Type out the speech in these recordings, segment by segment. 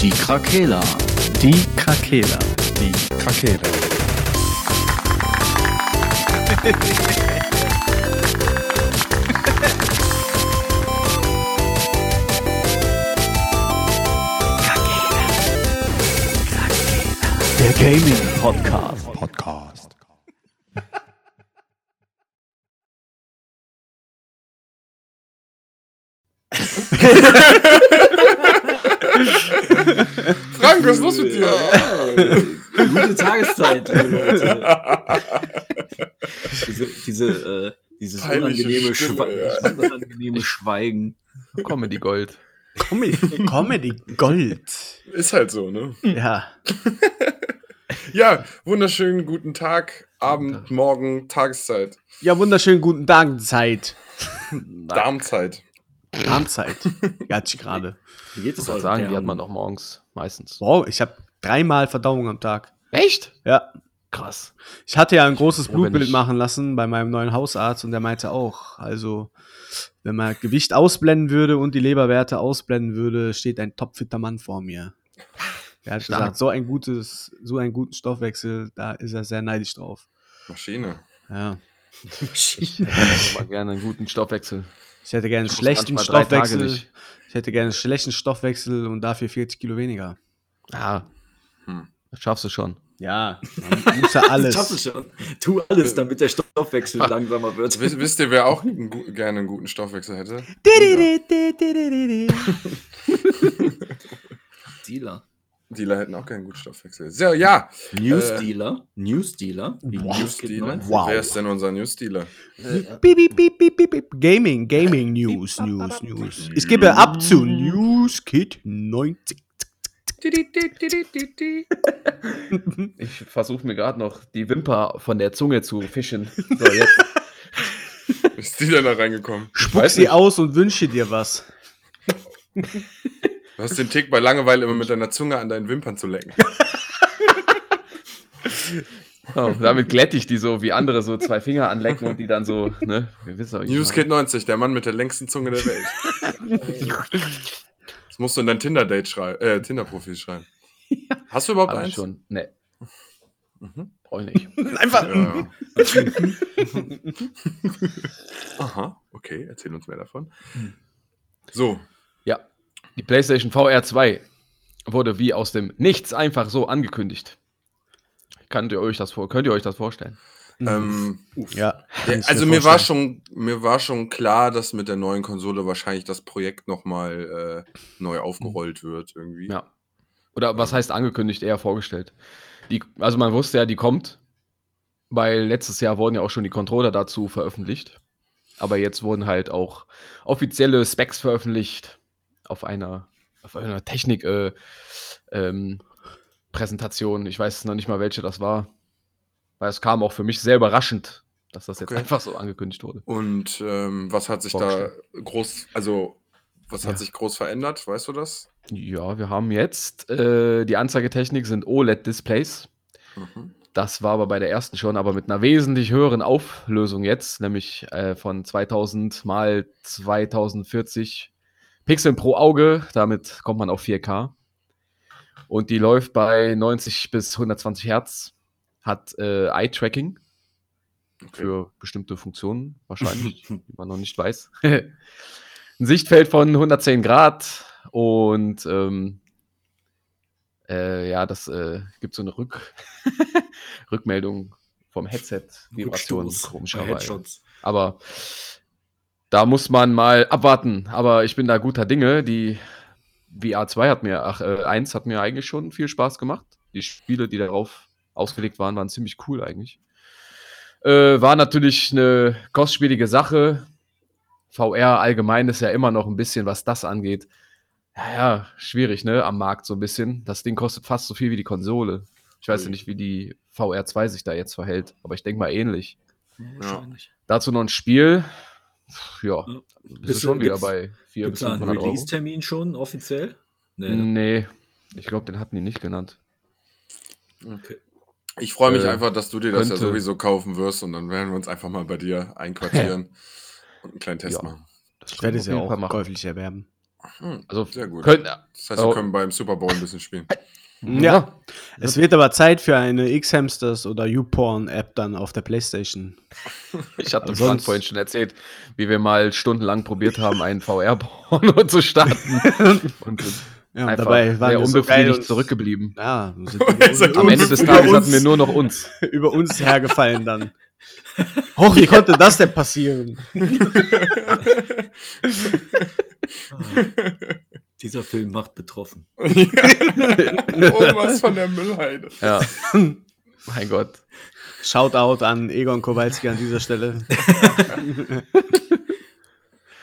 Die Krakela. Die Krakela. Die Krakela. Der Gaming Podcast. Podcast. Frank, was ist los mit dir? Gute Tageszeit, liebe Leute. Diese, diese, äh, dieses unangenehme, Stimme, Schwe ja. unangenehme Schweigen. Comedy Gold. Comedy, Comedy Gold. Ist halt so, ne? Ja. Ja, wunderschönen guten Tag, Abend, Morgen, Tageszeit, Ja, wunderschönen guten Tag, Zeit. Darmzeit. Abendszeit. Gatsch gerade. Wie geht es euch? sagen, die hat man auch morgens meistens. Wow, ich habe dreimal Verdauung am Tag. Echt? Ja. Krass. Ich hatte ja ein großes Blutbild ich- machen lassen bei meinem neuen Hausarzt und der meinte auch, also wenn man Gewicht ausblenden würde und die Leberwerte ausblenden würde, steht ein topfitter Mann vor mir. Er hat Stark. gesagt, so ein gutes, so einen guten Stoffwechsel, da ist er sehr neidisch drauf. Maschine. Ja. Ich hätte mal gerne einen guten Stoffwechsel. Ich hätte gerne einen schlechten Stoffwechsel. Ich hätte gerne einen schlechten Stoffwechsel und dafür 40 Kilo weniger. Ja, Hm. das schaffst du schon. Ja, man muss ja Das alles. schaffst du schon. Tu alles, damit der Stoffwechsel langsamer wird. Wisst, wisst ihr, wer auch einen, gerne einen guten Stoffwechsel hätte? Dealer. Dealer hätten auch gerne einen guten Stoffwechsel. So, ja. News Äh, Dealer. News Dealer. Wie Wow. News Kid Dealer. 19. Wow. Wer ist denn unser News-Dealer? Beep, beep, beep, beep, beep, beep. Gaming, Gaming News, News, News. Ich gebe ab zu News Kid 90. Ich versuche mir gerade noch die Wimper von der Zunge zu fischen. So, jetzt. Ist Dealer da reingekommen? Spuck sie nicht. aus und wünsche dir was. Du hast den Tick bei Langeweile immer mit deiner Zunge an deinen Wimpern zu lecken. Oh, damit glätte ich die so, wie andere so zwei Finger anlecken und die dann so, ne? Wir wissen euch. Newskid 90, der Mann mit der längsten Zunge der Welt. Das musst du in dein Tinder-Date schreiben, äh, Tinder-Profil schreiben. Hast du überhaupt Aber eins? schon. Ne, Mhm. brauch ich nicht. Einfach. Ja. Aha, okay, erzähl uns mehr davon. So, Ja, die PlayStation VR 2 wurde wie aus dem Nichts einfach so angekündigt. Könnt ihr euch das, vor könnt ihr euch das vorstellen? ähm, Ja. kann ich also mir mir war, vorstellen. schon, mir war schon klar, dass mit der neuen Konsole wahrscheinlich das Projekt nochmal äh, neu aufgerollt wird irgendwie. Ja. Oder was heißt angekündigt, eher vorgestellt. Die, also man wusste ja, die kommt, weil letztes Jahr wurden ja auch schon die Controller dazu veröffentlicht. Aber jetzt wurden halt auch offizielle Specs veröffentlicht auf einer, auf einer Technik äh, ähm, Präsentation. Ich weiß noch nicht mal, welche das war. Weil es kam auch für mich sehr überraschend, dass das jetzt Okay. einfach so angekündigt wurde. Und ähm, was hat sich da groß, also was hat Ja. sich groß verändert, weißt du das? Ja, wir haben jetzt äh, die Anzeigetechnik sind OLED-Displays. Mhm. Das war aber bei der ersten schon, aber mit einer wesentlich höheren Auflösung jetzt, nämlich äh, von 2000 mal 2040 Pixeln pro Auge. Damit kommt man auf 4K. Und die läuft bei 90 bis 120 Hertz. Hat äh, Eye-Tracking für bestimmte Funktionen, wahrscheinlich, die man noch nicht weiß. Ein Sichtfeld von 110 Grad und ähm, äh, ja, das äh, gibt so eine Rück Rückmeldung vom Headset. Vibration, Rückstoß bei komischerweise. Aber da muss man mal abwarten. Aber ich bin da guter Dinge. Die VR 2 hat mir, ach, äh, 1 hat mir eigentlich schon viel Spaß gemacht. Die Spiele, die darauf ausgelegt waren, waren ziemlich cool eigentlich. Äh, war natürlich eine kostspielige Sache. VR allgemein ist ja immer noch ein bisschen, was das angeht. Ja, ja, schwierig, ne? Am Markt so ein bisschen. Das Ding kostet fast so viel wie die Konsole. Ich weiß ja Ui. nicht, wie die VR 2 sich da jetzt verhält, aber ich denke mal ähnlich. Wahrscheinlich. Dazu noch ein Spiel. Ja, Ja. bist Bist du schon wieder bei 4 bis Gibt es einen 500 Euro. Release-Termin schon offiziell? Nee. ne? Nee, ich glaube, den hatten die nicht genannt. Okay. Ich freue mich Äh, einfach, dass du dir das ja könnte- sowieso kaufen wirst und dann werden wir uns einfach mal bei dir einquartieren und einen kleinen Test Ja. machen. Das Ich werde wir ja auch käuflich erwerben. Hm, Also sehr gut. Können, Das heißt, wir Oh. können beim Super Bowl ein bisschen spielen. Ja. Es wird aber Zeit für eine X-Hamsters oder YouPorn-App dann auf der Playstation. Ich hatte Sonst- Frank vorhin schon erzählt, wie wir mal stundenlang probiert haben, einen VR-Porno zu starten. Und Ja, und dabei waren sehr wir so unbefriedigt und- zurückgeblieben. Ja, Also Am Ende des Tages hatten wir nur noch uns. über uns hergefallen dann. Hoch, wie konnte das denn passieren? Dieser Film macht betroffen. oh, was von der Müllheide. Ja. mein Gott. Shoutout an Egon Kowalski an dieser Stelle.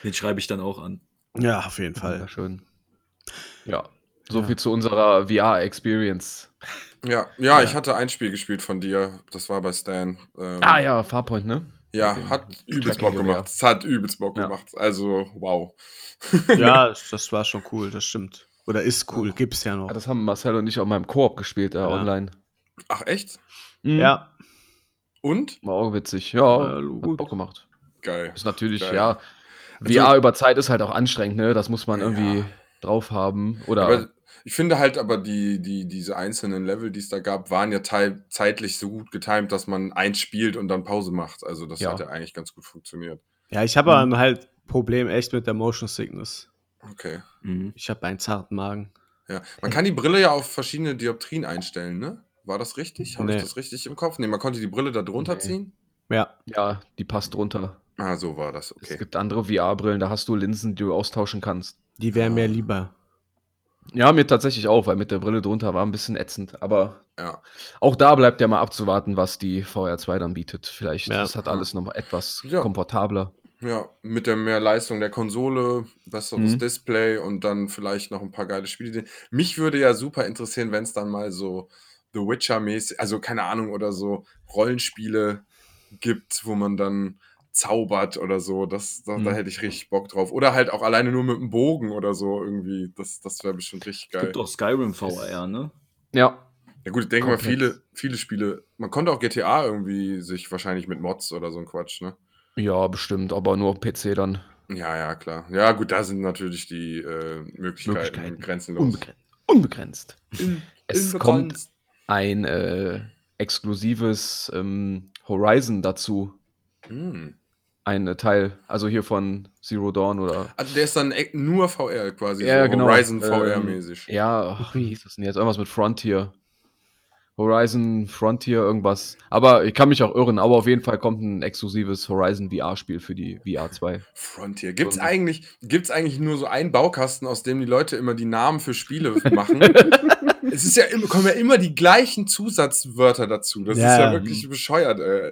Den schreibe ich dann auch an. Ja, auf jeden Fall. schön. Ja. So Ja. viel zu unserer VR-Experience. Ja, ja, ich hatte ein Spiel gespielt von dir. Das war bei Stan. Ähm, Ah ja, Farpoint, ne? Ja, Okay. hat übelst Bock gemacht. Es hat übelst Bock Ja. gemacht. Also, wow. Ja, das war schon cool, das stimmt. Oder ist cool, gibt's ja noch. Ja, das haben Marcel und ich auch mal im Koop gespielt, äh, Ja. online. Ach, echt? Mhm. Ja, Und? War auch witzig. Ja, Ja, hat gut. Bock gemacht. Geil. Ist natürlich, Geil. ja. Also- VR über Zeit ist halt auch anstrengend, ne? Das muss man Ja. irgendwie drauf haben. Oder Aber ich finde halt aber die, die, diese einzelnen Level, die es da gab, waren ja teil, zeitlich so gut getimt, dass man eins spielt und dann Pause macht. Also das Ja. hat ja eigentlich ganz gut funktioniert. ja ich habe aber halt Problem echt mit der Motion Sickness. Okay. Mhm. Ich habe einen zarten Magen. Ja. Man kann die Brille ja auf verschiedene Dioptrien einstellen, ne? War das richtig? Habe Nee. ich das richtig im Kopf? Ne, man konnte die Brille da drunter Nee. ziehen? Ja, ja, die passt drunter. Ah, so war das, Es okay. gibt andere VR-Brillen, da hast du Linsen, die du austauschen kannst. die wären mir lieber. Ja, mir tatsächlich auch, weil mit der Brille drunter war ein bisschen ätzend. Aber Ja. auch da bleibt ja mal abzuwarten, was die VR2 dann bietet. Vielleicht Ja. ist das alles noch etwas Ja. komfortabler. Ja, mit der mehr Leistung der Konsole, besseres Mhm. Display und dann vielleicht noch ein paar geile Spiele. Mich würde ja super interessieren, wenn es dann mal so The Witcher-mäßig, also keine Ahnung, oder so Rollenspiele gibt, wo man dann zaubert oder so. Das, da, da Mhm. hätte ich richtig Bock drauf. Oder halt auch alleine nur mit dem Bogen oder so irgendwie. Das, das wäre bestimmt richtig Es geil. gibt auch Skyrim VR, ne? Ja, Ja gut, ich denke mal, Komplett. viele, viele Spiele, man konnte auch GTA irgendwie sich wahrscheinlich mit Mods oder so ein Quatsch, ne? Ja, bestimmt, aber nur auf PC dann. Ja, ja, klar. Ja, gut, da sind natürlich die äh, Möglichkeiten, Möglichkeiten. grenzenlos. Unbegrenzt. Unbegrenzt. Es Unbegrenzt. kommt ein äh, exklusives ähm, Horizon dazu. Hm. Ein Teil, also hier von Zero Dawn oder. Also der ist dann e- nur VR quasi, Ja, so genau. Horizon Ähm, VR-mäßig. Ja, ach, wie hieß das denn jetzt? Irgendwas mit Frontier. Horizon, Frontier, irgendwas. Aber ich kann mich auch irren, aber auf jeden Fall kommt ein exklusives Horizon VR-Spiel für die VR 2. Frontier. Gibt's So. eigentlich, gibt's eigentlich nur so einen Baukasten, aus dem die Leute immer die Namen für Spiele machen? es ist ja immer, kommen ja immer die gleichen Zusatzwörter dazu. Das Ja. ist ja wirklich bescheuert, ey.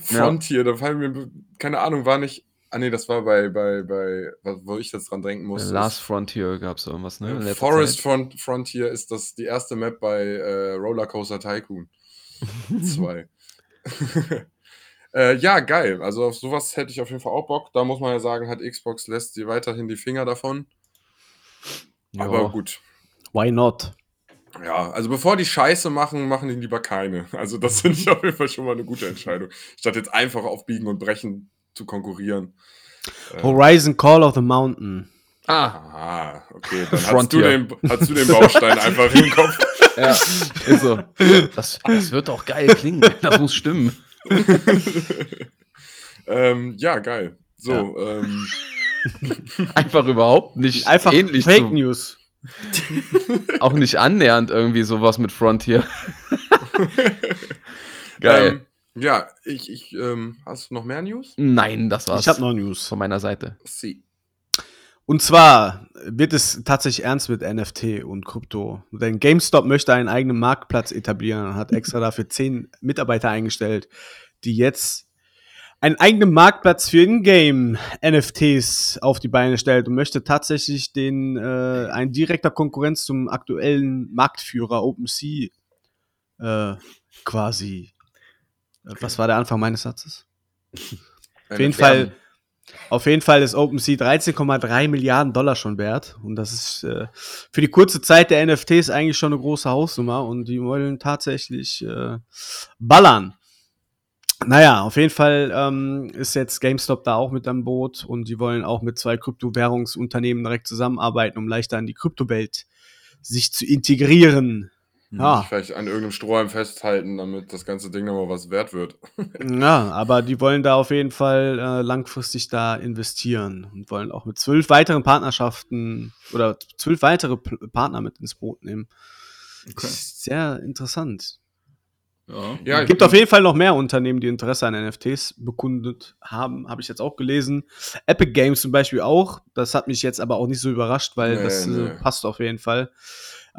Frontier, da fallen mir, keine Ahnung, war nicht. Ah nee, das war bei, bei, bei, wo ich jetzt dran denken muss. Last Frontier gab es irgendwas, ne? letzter Forest. Front Frontier ist das die erste Map bei äh, Rollercoaster Tycoon 2. äh, ja, geil. Also auf sowas hätte ich auf jeden Fall auch Bock. Da muss man ja sagen, hat Xbox lässt sie weiterhin die Finger davon. Ja. Aber gut. Why not? Ja, also bevor die Scheiße machen, machen die lieber keine. Also das finde ich auf jeden Fall schon mal eine gute Entscheidung. Statt jetzt einfach auf Biegen und Brechen zu konkurrieren. Äh, Horizon Call of the Mountain. Ah, Ah, okay. Dann hast du, den, hast du den Baustein einfach im Kopf. ja, ist so. Das, das wird doch geil klingen. Das muss stimmen. ähm, ja, geil. So, ähm, Einfach überhaupt nicht Einfach ähnlich Fake zu, News. auch nicht annähernd irgendwie sowas mit Frontier. Geil. Ähm, ja, ich, ich, ähm, hast du noch mehr News? Nein, das war's Ich habe noch News. von meiner Seite. Sie. Und zwar wird es tatsächlich ernst mit NFT und Krypto. Denn GameStop möchte einen eigenen Marktplatz etablieren und hat extra dafür zehn Mitarbeiter eingestellt, die jetzt einen eigenen Marktplatz für Ingame-NFTs auf die Beine stellt und möchte tatsächlich den äh, ein direkter Konkurrenz zum aktuellen Marktführer OpenSea äh, quasi. Äh, Was war der Anfang meines Satzes? Auf jeden Fall, auf jeden Fall ist OpenSea 13,3 Milliarden Dollar schon wert. Und das ist äh, für die kurze Zeit der NFTs eigentlich schon eine große Hausnummer. Und die wollen tatsächlich äh, ballern. Naja, auf jeden Fall ähm, ist jetzt GameStop da auch mit am Boot und die wollen auch mit zwei Kryptowährungsunternehmen direkt zusammenarbeiten, um leichter in die Kryptowelt sich zu integrieren. Ja, Vielleicht an irgendeinem Strohhalm festhalten, damit das ganze Ding nochmal was wert wird. ja, aber die wollen da auf jeden Fall äh, langfristig da investieren und wollen auch mit zwölf weiteren Partnerschaften oder zwölf weitere P Partner mit ins Boot nehmen. Okay. Ist Sehr interessant. Ja. Ja, Es gibt auf jeden Fall noch mehr Unternehmen, die Interesse an NFTs bekundet haben, habe ich jetzt auch gelesen. Epic Games zum Beispiel auch. Das hat mich jetzt aber auch nicht so überrascht, weil Nee, das äh, nee. passt auf jeden Fall.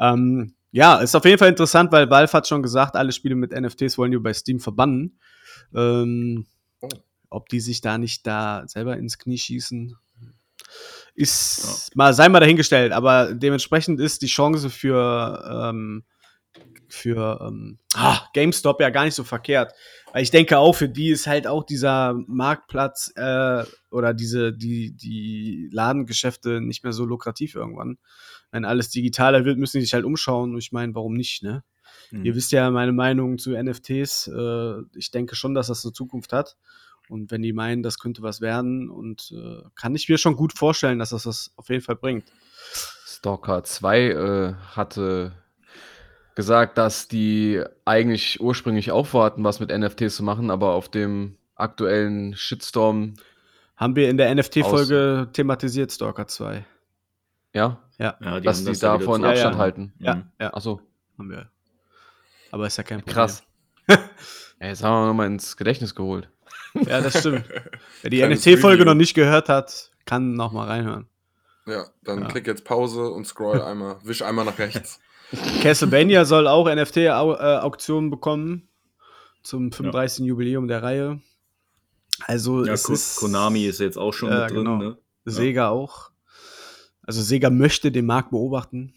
Ähm, ja, ist auf jeden Fall interessant, weil Valve hat schon gesagt, alle Spiele mit NFTs wollen die bei Steam verbannen. Ähm, Oh. Ob die sich da nicht da selber ins Knie schießen, ist mal sei mal dahingestellt. Aber dementsprechend ist die Chance für ähm, für ähm, ah, GameStop ja gar nicht so verkehrt. Weil ich denke auch, für die ist halt auch dieser Marktplatz äh, oder diese, die, die Ladengeschäfte nicht mehr so lukrativ irgendwann. Wenn alles digitaler wird, müssen die sich halt umschauen. Und ich meine, warum nicht, ne? Mhm. Ihr wisst ja meine Meinung zu NFTs. Äh, ich denke schon, dass das eine Zukunft hat. Und wenn die meinen, das könnte was werden, und äh, kann ich mir schon gut vorstellen, dass das das auf jeden Fall bringt. Stalker 2 äh, hatte gesagt, dass die eigentlich ursprünglich auch vorhatten, was mit NFTs zu machen, aber auf dem aktuellen Shitstorm, Haben wir in der NFT-Folge thematisiert, Stalker 2. ja, Ja, Ja, dass haben die das ja davon Abstand ja. halten. ja, Mhm. ja, Achso, haben wir. Aber ist ja kein Problem. krass. ja, jetzt haben wir nochmal ins Gedächtnis geholt. Ja, das stimmt. Wer die NFT-Folge noch nicht gehört hat, kann noch mal reinhören. Ja, dann Ja. klick jetzt Pause und scroll einmal, wisch einmal nach rechts. Castlevania soll auch NFT-Auktionen bekommen zum 35. Jubiläum der Reihe. Also Ja, es Ko ist Konami ist jetzt auch schon Ja, mit drin. genau. Ne? Sega auch. Also Sega möchte den Markt beobachten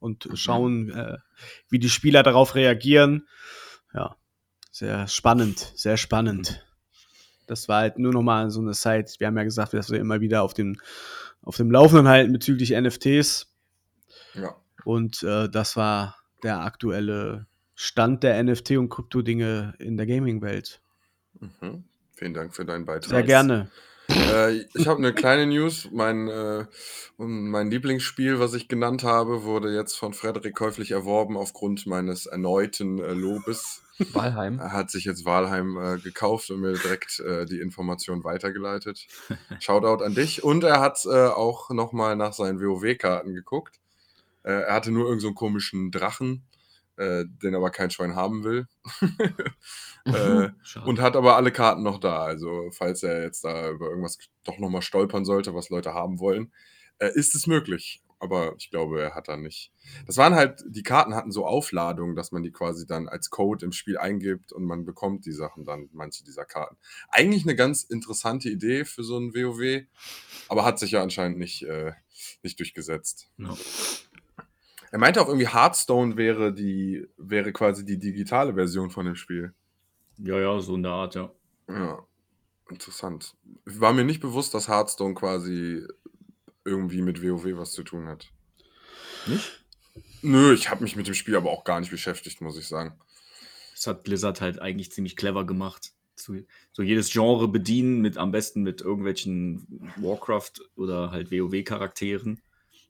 und Mhm. schauen, äh, wie die Spieler darauf reagieren. Ja, sehr spannend, sehr spannend. Das war halt nur noch mal so eine Site. Wir haben ja gesagt, dass wir immer wieder auf dem, auf dem Laufenden halten bezüglich NFTs. Ja. Und äh, das war der aktuelle Stand der NFT- und Krypto-Dinge in der Gaming-Welt. Mhm. Vielen Dank für deinen Beitrag. Sehr gerne. Äh, ich habe eine kleine News. Mein, äh, mein Lieblingsspiel, was ich genannt habe, wurde jetzt von Frederik käuflich erworben aufgrund meines erneuten äh, Lobes. Walheim. Er hat sich jetzt Walheim äh, gekauft und mir direkt äh, die Information weitergeleitet. Shoutout an dich. Und er hat äh, auch nochmal nach seinen WoW-Karten geguckt. Er hatte nur irgendeinen so einen komischen Drachen, äh, den aber kein Schwein haben will. äh, Schade. und hat aber alle Karten noch da. Also, falls er jetzt da über irgendwas doch nochmal stolpern sollte, was Leute haben wollen, äh, ist es möglich. Aber ich glaube, er hat da nicht. Das waren halt, die Karten hatten so Aufladungen, dass man die quasi dann als Code im Spiel eingibt und man bekommt die Sachen dann, manche dieser Karten. Eigentlich eine ganz interessante Idee für so ein WoW, aber hat sich ja anscheinend nicht, äh, nicht durchgesetzt. Ja. Er meinte auch irgendwie, Hearthstone wäre die, wäre quasi die digitale Version von dem Spiel. ja, ja, so in der Art, ja. Ja, interessant. War mir nicht bewusst, dass Hearthstone quasi irgendwie mit WoW was zu tun hat. Nicht? Nö, ich habe mich mit dem Spiel aber auch gar nicht beschäftigt, muss ich sagen. Das hat Blizzard halt eigentlich ziemlich clever gemacht. So jedes Genre bedienen, mit am besten mit irgendwelchen Warcraft oder halt WoW-Charakteren.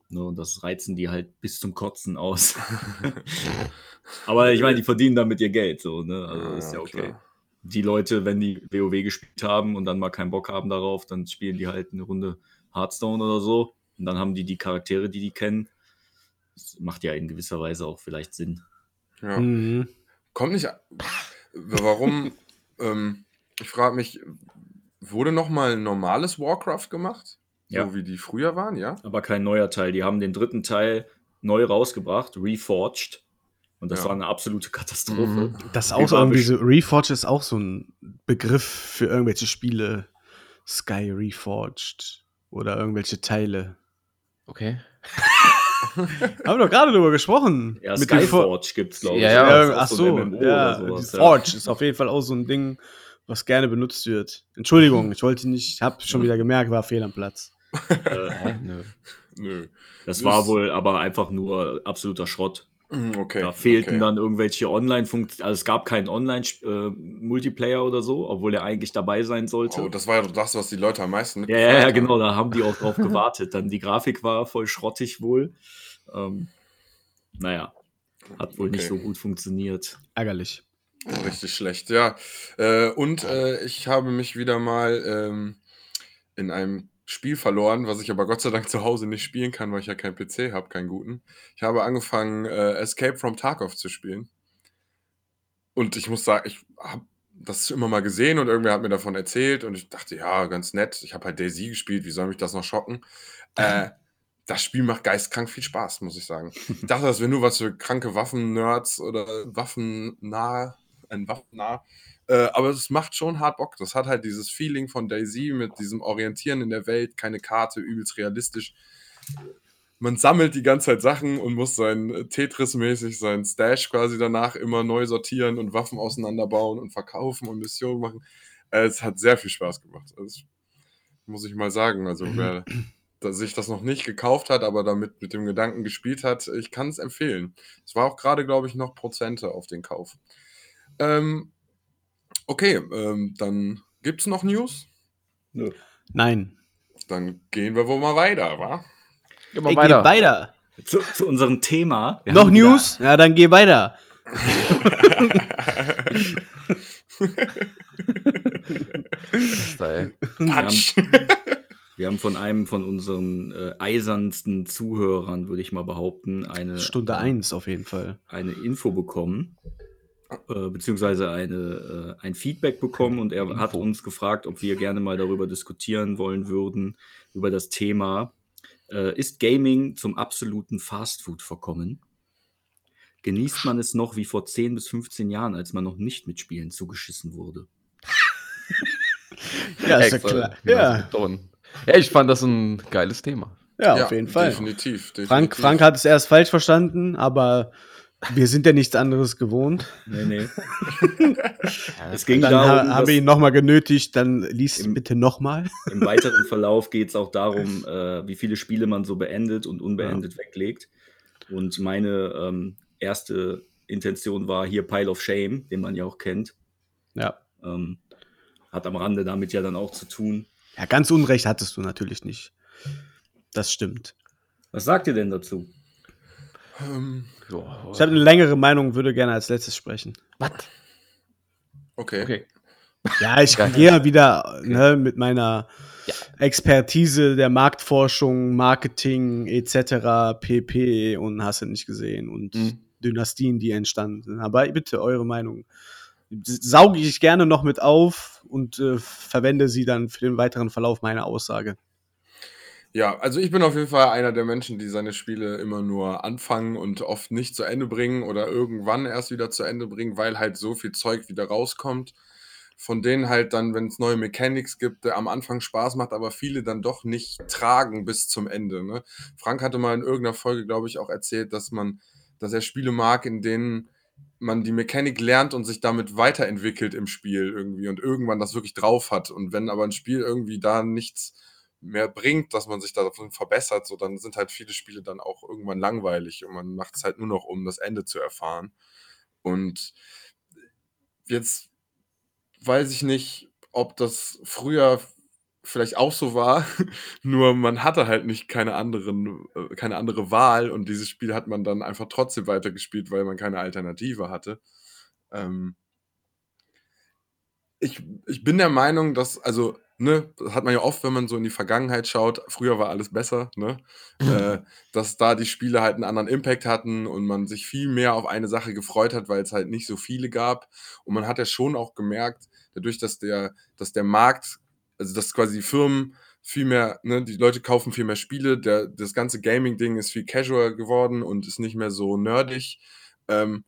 Ne, und das reizen die halt bis zum Kotzen aus. Aber ich meine, die verdienen damit ihr Geld, so, ne? Also ist ja okay. klar. Die Leute, wenn die WoW gespielt haben und dann mal keinen Bock haben darauf, dann spielen die halt eine Runde Hearthstone oder so. Und dann haben die die Charaktere, die die kennen. Das macht ja in gewisser Weise auch vielleicht Sinn. Ja. Mhm. Kommt nicht. Warum? ähm, ich frage mich, wurde noch mal ein normales Warcraft gemacht? Ja. So wie die früher waren, ja? aber kein neuer Teil. Die haben den dritten Teil neu rausgebracht, Reforged. Und das Ja. war eine absolute Katastrophe. Mhm. Das ist auch so irgendwie so, Reforged ist auch so ein Begriff für irgendwelche Spiele. Sky Reforged oder irgendwelche Teile. Okay. Haben wir doch gerade drüber gesprochen. Ja, Mit Skyforge gibt es, glaube Ja, ich. ja. Ja, auch ach so so, ja, sowas, die ja. Forge ist auf jeden Fall auch so ein Ding, was gerne benutzt wird. Entschuldigung, ich wollte nicht, ich habe schon wieder gemerkt, war fehl am Platz. Äh, Hä? Nö. Nö. das Das- war wohl aber einfach nur absoluter Schrott. Mm, Okay. Da fehlten okay. dann irgendwelche Online-Funktionen. Also es gab keinen Online-Multiplayer oder so, obwohl er eigentlich dabei sein sollte. Oh, das war ja das, was die Leute am meisten ja, ja, ja, genau, da haben die auch drauf gewartet. Dann die Grafik war voll schrottig wohl. Ähm, naja, hat wohl nicht Okay. so gut funktioniert. Ärgerlich. Richtig schlecht, ja. Äh, und äh, ich habe mich wieder mal ähm, in einem Spiel verloren, was ich aber Gott sei Dank zu Hause nicht spielen kann, weil ich ja keinen PC habe, keinen guten. Ich habe angefangen, äh, Escape from Tarkov zu spielen. Und ich muss sagen, ich habe das immer mal gesehen und irgendwer hat mir davon erzählt und ich dachte, ja, ganz nett. Ich habe halt Daisy gespielt, wie soll mich das noch schocken? Äh, das Spiel macht geistkrank viel Spaß, muss ich sagen. Ich dachte, das wäre nur was für kranke Waffen-Nerds oder Waffennah, ein Waffennah. Äh, aber es macht schon hart Bock. Das hat halt dieses Feeling von Daisy mit diesem Orientieren in der Welt, keine Karte, übelst realistisch. Man sammelt die ganze Zeit Sachen und muss sein äh, Tetris-mäßig, sein Stash quasi danach immer neu sortieren und Waffen auseinanderbauen und verkaufen und Missionen machen. Äh, es hat sehr viel Spaß gemacht. Also, das muss ich mal sagen. Also, wer da sich das noch nicht gekauft hat, aber damit mit dem Gedanken gespielt hat, ich kann es empfehlen. Es war auch gerade, glaube ich, noch Prozente auf den Kauf. Ähm, okay, ähm, dann gibt es noch News. Nein. Dann gehen wir wohl mal weiter, wa? Gehen wir Ey, geh weiter. weiter. Zu, zu unserem Thema. Wir Noch haben wieder- News? Ja, dann geh weiter. Ey. Patsch. Wir haben von einem von unseren äh, eisernsten Zuhörern, würde ich mal behaupten, eine, Stunde eins auf jeden Fall. eine Info bekommen, äh, beziehungsweise eine, äh, ein Feedback bekommen und er hat uns gefragt, ob wir gerne mal darüber diskutieren wollen würden, über das Thema, äh, ist Gaming zum absoluten Fastfood verkommen? Genießt man es noch wie vor 10 bis 15 Jahren, als man noch nicht mit Spielen zugeschissen wurde? Ja, ist ja klar. genau, Ja, ja, ich fand das ein geiles Thema. ja, auf jeden Fall. Definitiv, definitiv. Frank, Frank hat es erst falsch verstanden, aber wir sind ja nichts anderes gewohnt. Nee, nee. Ja, Es ging Dann darum, ha haben dass- wir ihn nochmal genötigt, dann liest Im- bitte nochmal. Im weiteren Verlauf geht es auch darum, äh, wie viele Spiele man so beendet und unbeendet weglegt. Und meine ähm, erste Intention war hier Pile of Shame, den man ja auch kennt. Ja. Ähm, hat am Rande damit ja dann auch zu tun. Ja, ganz Unrecht hattest du natürlich nicht. Das stimmt. Was sagt ihr denn dazu? Ähm, Ja, Ich habe eine längere Meinung, würde gerne als letztes sprechen. Was? okay. Okay. Ja, ich gehe ja wieder ne, mit meiner Ja. Expertise der Marktforschung, Marketing etc. pp. und hast du nicht gesehen und Mhm. Dynastien, die entstanden sind. Aber bitte eure Meinung. Sauge ich gerne noch mit auf und äh, verwende sie dann für den weiteren Verlauf meiner Aussage. Ja, also ich bin auf jeden Fall einer der Menschen, die seine Spiele immer nur anfangen und oft nicht zu Ende bringen oder irgendwann erst wieder zu Ende bringen, weil halt so viel Zeug wieder rauskommt. Von denen halt dann, wenn es neue Mechanics gibt, der am Anfang Spaß macht, aber viele dann doch nicht tragen bis zum Ende. Ne? Frank hatte mal in irgendeiner Folge, glaube ich, auch erzählt, dass man, dass er Spiele mag, in denen man die Mechanik lernt und sich damit weiterentwickelt im Spiel irgendwie und irgendwann das wirklich drauf hat. Und wenn aber ein Spiel irgendwie da nichts mehr bringt, dass man sich davon verbessert, so dann sind halt viele Spiele dann auch irgendwann langweilig und man macht es halt nur noch, um das Ende zu erfahren. Und jetzt weiß ich nicht, ob das früher vielleicht auch so war, nur man hatte halt nicht keine anderen, äh, keine andere Wahl und dieses Spiel hat man dann einfach trotzdem weitergespielt, weil man keine Alternative hatte. Ähm, ich, ich bin der Meinung, dass, also, ne, das hat man ja oft, wenn man so in die Vergangenheit schaut, früher war alles besser, ne? äh, dass da die Spiele halt einen anderen Impact hatten und man sich viel mehr auf eine Sache gefreut hat, weil es halt nicht so viele gab. Und man hat ja schon auch gemerkt, dadurch, dass der, dass der Markt, also dass quasi die Firmen viel mehr, ne, die Leute kaufen viel mehr Spiele, der, das ganze Gaming-Ding ist viel casual geworden und ist nicht mehr so nerdig. Ähm,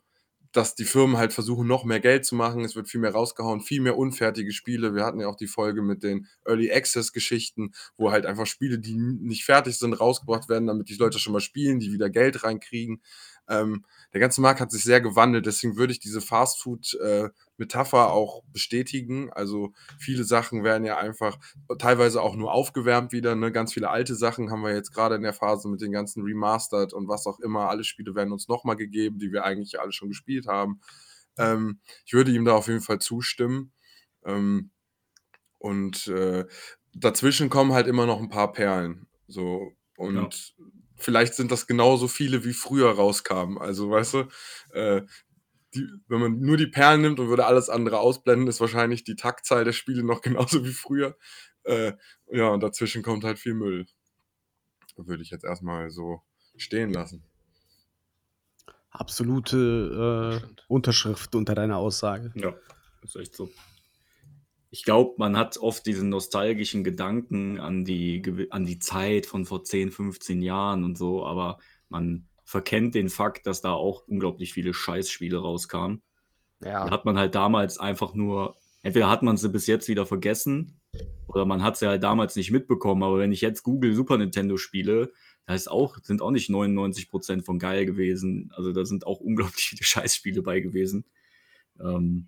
dass die Firmen halt versuchen, noch mehr Geld zu machen. Es wird viel mehr rausgehauen, viel mehr unfertige Spiele. Wir hatten ja auch die Folge mit den Early Access-Geschichten, wo halt einfach Spiele, die nicht fertig sind, rausgebracht werden, damit die Leute schon mal spielen, die wieder Geld reinkriegen. Ähm, der ganze Markt hat sich sehr gewandelt, deswegen würde ich diese Fast-Food- Metapher auch bestätigen. Also viele Sachen werden ja einfach teilweise auch nur aufgewärmt wieder. Ne? Ganz viele alte Sachen haben wir jetzt gerade in der Phase mit den ganzen Remastered und was auch immer. Alle Spiele werden uns nochmal gegeben, die wir eigentlich alle schon gespielt haben. Ähm, ich würde ihm da auf jeden Fall zustimmen. Ähm, und äh, dazwischen kommen halt immer noch ein paar Perlen. So, und ja. vielleicht sind das genauso viele, wie früher rauskamen. Also, weißt du, äh, die, wenn man nur die Perlen nimmt und würde alles andere ausblenden, ist wahrscheinlich die Taktzahl der Spiele noch genauso wie früher. Äh, ja, und dazwischen kommt halt viel Müll. Würde ich jetzt erstmal so stehen lassen. Absolute äh, Unterschrift unter deiner Aussage. Ja, ist echt so ich glaube, man hat oft diesen nostalgischen Gedanken an die, an die Zeit von vor 10, 15 Jahren und so, aber man verkennt den Fakt, dass da auch unglaublich viele Scheißspiele rauskamen. Ja. Da hat man halt damals einfach nur, entweder hat man sie bis jetzt wieder vergessen oder man hat sie halt damals nicht mitbekommen. Aber wenn ich jetzt Google Super Nintendo spiele, da ist auch, sind auch nicht 99% von geil gewesen. Also da sind auch unglaublich viele Scheißspiele bei gewesen. Ähm,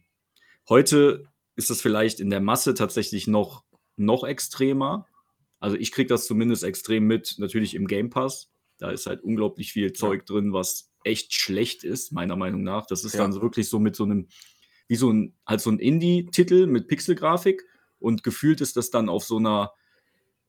heute ist das vielleicht in der Masse tatsächlich noch, noch extremer. Also ich kriege das zumindest extrem mit, natürlich im Game Pass. Da ist halt unglaublich viel Zeug drin, was echt schlecht ist, meiner Meinung nach. Das ist ja. dann so wirklich so mit so einem, wie so ein, halt so ein Indie-Titel mit Pixelgrafik und gefühlt ist das dann auf so einer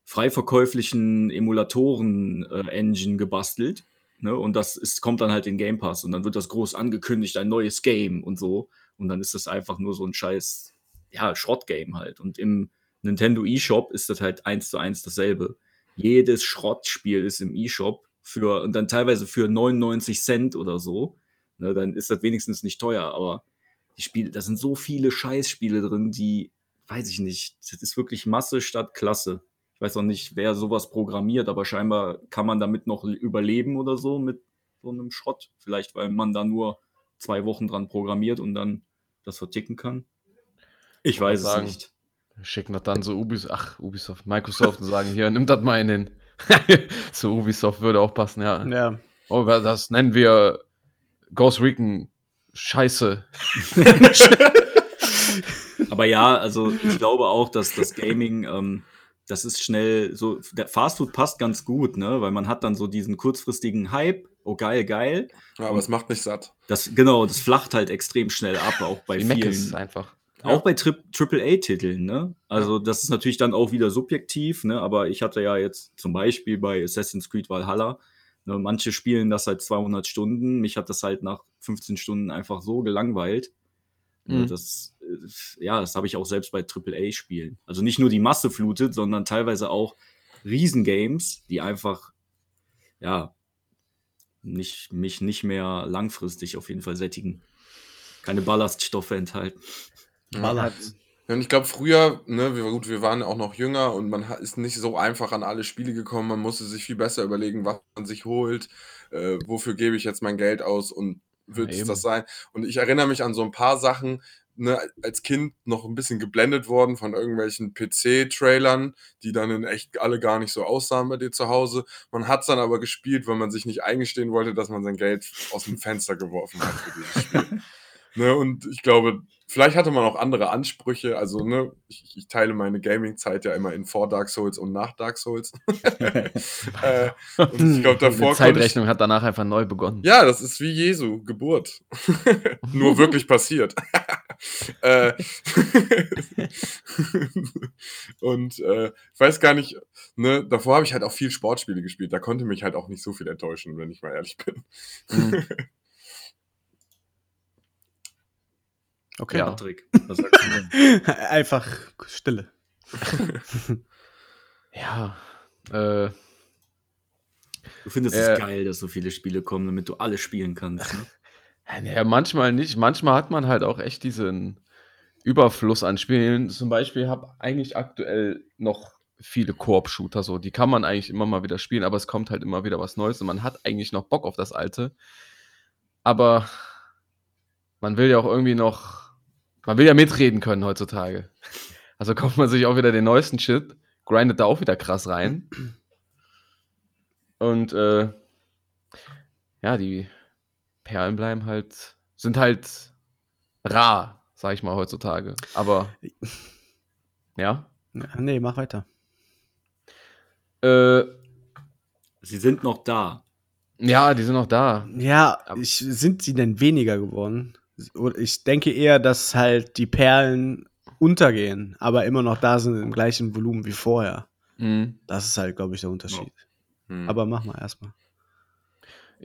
freiverkäuflichen Emulatoren-Engine gebastelt. Ne? Und das ist, kommt dann halt in Game Pass und dann wird das groß angekündigt, ein neues Game und so. Und dann ist das einfach nur so ein scheiß ja, Schrottgame halt. Und im Nintendo eShop ist das halt eins zu eins dasselbe. Jedes Schrottspiel ist im eShop für, und dann teilweise für 99 Cent oder so. Ne, dann ist das wenigstens nicht teuer, aber die Spiele, da sind so viele Scheißspiele drin, die, weiß ich nicht, das ist wirklich Masse statt Klasse. Ich weiß auch nicht, wer sowas programmiert, aber scheinbar kann man damit noch überleben oder so mit so einem Schrott. Vielleicht, weil man da nur zwei Wochen dran programmiert und dann das verticken kann. Ich weiß es sagen, nicht. Schicken das dann so Ubisoft, ach, Ubisoft, Microsoft und sagen, hier, nimm das mal in den. so Ubisoft würde auch passen, ja. Ja. Oh, das nennen wir Ghost Recon Scheiße. Aber ja, also ich glaube auch, dass das Gaming, ähm, das ist schnell so, der Fastfood passt ganz gut, ne? Weil man hat dann so diesen kurzfristigen Hype, oh geil, geil. Ja, aber es macht nicht satt. Das, genau, das flacht halt extrem schnell ab, auch bei Die vielen. einfach. Auch bei AAA-Titeln, ne? Also, das ist natürlich dann auch wieder subjektiv, ne? Aber ich hatte ja jetzt zum Beispiel bei Assassin's Creed Valhalla, ne, manche spielen das seit 200 Stunden. Mich hat das halt nach 15 Stunden einfach so gelangweilt. Ne, mhm. Das, äh, ja, das habe ich auch selbst bei AAA-Spielen. Also nicht nur die Masse flutet, sondern teilweise auch Riesengames, die einfach, ja, nicht, mich nicht mehr langfristig auf jeden Fall sättigen. Keine Ballaststoffe enthalten. Ballert. Ja, und ich glaube, früher, ne, wir, gut, wir waren auch noch jünger und man ist nicht so einfach an alle Spiele gekommen. Man musste sich viel besser überlegen, was man sich holt, äh, wofür gebe ich jetzt mein Geld aus und wird es das sein? Und ich erinnere mich an so ein paar Sachen, ne, als Kind noch ein bisschen geblendet worden von irgendwelchen PC-Trailern, die dann in echt alle gar nicht so aussahen bei dir zu Hause. Man hat es dann aber gespielt, weil man sich nicht eingestehen wollte, dass man sein Geld aus dem Fenster geworfen hat für dieses Spiel. ne, und ich glaube, Vielleicht hatte man auch andere Ansprüche. Also, ne, ich, ich teile meine Gaming-Zeit ja immer in vor Dark Souls und nach Dark Souls. äh, und ich glaube, davor. Die Zeitrechnung ich, hat danach einfach neu begonnen. Ja, das ist wie Jesu, Geburt. Nur wirklich passiert. äh, und äh, ich weiß gar nicht, ne, davor habe ich halt auch viel Sportspiele gespielt. Da konnte mich halt auch nicht so viel enttäuschen, wenn ich mal ehrlich bin. Mhm. Okay. Ja. Patrick, was sagst du denn? Einfach Stille. ja. Äh, du findest äh, es geil, dass so viele Spiele kommen, damit du alle spielen kannst. Ne? Ja, manchmal nicht. Manchmal hat man halt auch echt diesen Überfluss an Spielen. Zum Beispiel habe eigentlich aktuell noch viele Koop-Shooter so. Die kann man eigentlich immer mal wieder spielen, aber es kommt halt immer wieder was Neues und man hat eigentlich noch Bock auf das Alte. Aber man will ja auch irgendwie noch man will ja mitreden können heutzutage. Also kauft man sich auch wieder den neuesten Shit, grindet da auch wieder krass rein. Und äh, ja, die Perlen bleiben halt, sind halt rar, sag ich mal heutzutage. Aber ja. Ja, nee, mach weiter. Äh, Sie sind noch da. ja, die sind noch da. Ja, ich, sind sie denn weniger geworden? Ich denke eher, dass halt die Perlen untergehen, aber immer noch da sind im gleichen Volumen wie vorher. Mhm. Das ist halt, glaube ich, der Unterschied. Hm. Aber mach mal erstmal.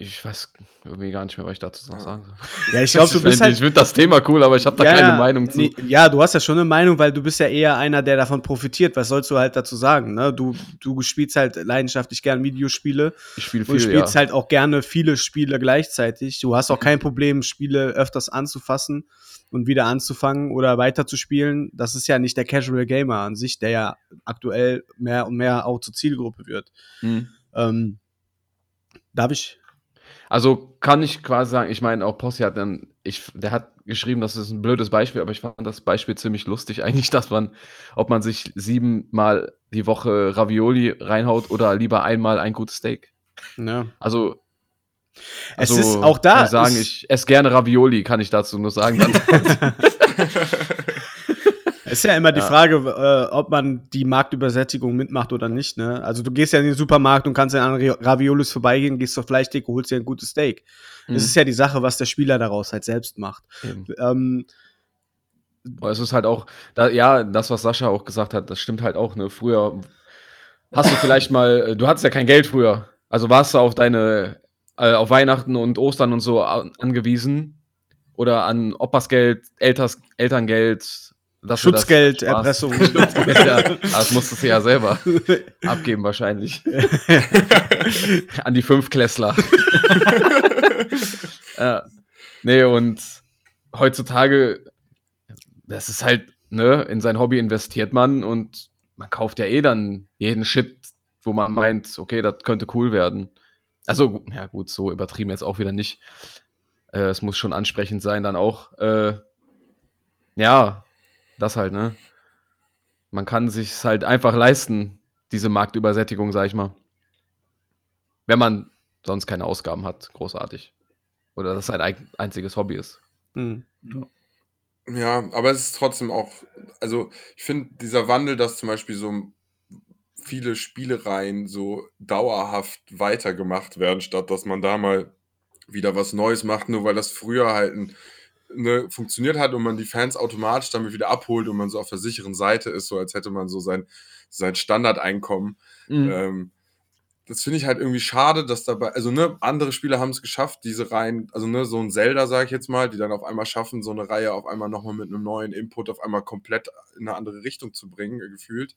Ich weiß irgendwie gar nicht mehr, was ich dazu noch sagen soll. Ja, ich glaube, du Ich bist find- halt. Ich finde das Thema cool, aber ich habe da Ja, keine Meinung zu. nee, ja, du hast ja schon eine Meinung, weil du bist ja eher einer, der davon profitiert. Was sollst du halt dazu sagen? Ne? Du, du spielst halt leidenschaftlich gern Videospiele Ich spiele viel, spielst ja. halt auch gerne viele Spiele gleichzeitig. Du hast auch kein Problem, Spiele öfters anzufassen und wieder anzufangen oder weiterzuspielen. Das ist ja nicht der Casual Gamer an sich, der ja aktuell mehr und mehr auch zur Zielgruppe wird. Mhm. Ähm, darf ich? Also kann ich quasi sagen, ich meine, auch Possi hat dann, ich, der hat geschrieben, das ist ein blödes Beispiel, aber ich fand das Beispiel ziemlich lustig eigentlich, dass man, ob man sich siebenmal die Woche Ravioli reinhaut oder lieber einmal ein gutes Steak. Ja. Also, Es also ist auch da. Kann ich sagen, ich esse gerne Ravioli, kann ich dazu nur sagen. Ist ja immer die Ja. Frage, äh, ob man die Marktübersättigung mitmacht oder nicht. Ne? Also du gehst ja in den Supermarkt und kannst an Ra- Raviolis vorbeigehen, gehst zur Fleischtheke, holst dir ein gutes Steak. Mhm. Es ist ja die Sache, was der Spieler daraus halt selbst macht. Eben. Ähm, es ist halt auch, da, ja, das, was Sascha auch gesagt hat, das stimmt halt auch. Ne? Früher hast du vielleicht mal, du hattest ja kein Geld früher. Also warst du auf deine, äh, auf Weihnachten und Ostern und so an, angewiesen. Oder an Opersgeld, Elters, Elterngeld. Dass Schutzgeld. Erpressung. ja, das musstest du ja selber abgeben wahrscheinlich. An die Fünfklässler. ja. Nee, und heutzutage, das ist halt, ne, in sein Hobby investiert man und man kauft ja eh dann jeden Shit, wo man meint, okay, das könnte cool werden. Also, ja gut, so übertrieben jetzt auch wieder nicht. Äh, es muss schon ansprechend sein, dann auch. Äh, ja, das halt, ne? Man kann sich halt einfach leisten, diese Marktübersättigung, sag ich mal. Wenn man sonst keine Ausgaben hat, großartig. Oder das sein einziges Hobby ist. Hm. Ja, aber es ist trotzdem auch, also ich finde dieser Wandel, dass zum Beispiel so viele Spielereien so dauerhaft weitergemacht werden, statt dass man da mal wieder was Neues macht, nur weil das früher halt ein, ne, funktioniert hat und man die Fans automatisch damit wieder abholt und man so auf der sicheren Seite ist, so als hätte man so sein, sein Standardeinkommen. Ähm, das finde ich halt irgendwie schade, dass dabei, also ne, andere Spieler haben es geschafft, diese Reihen, also ne, so ein Zelda, sage ich jetzt mal, die dann auf einmal schaffen, so eine Reihe auf einmal nochmal mit einem neuen Input auf einmal komplett in eine andere Richtung zu bringen, äh, gefühlt.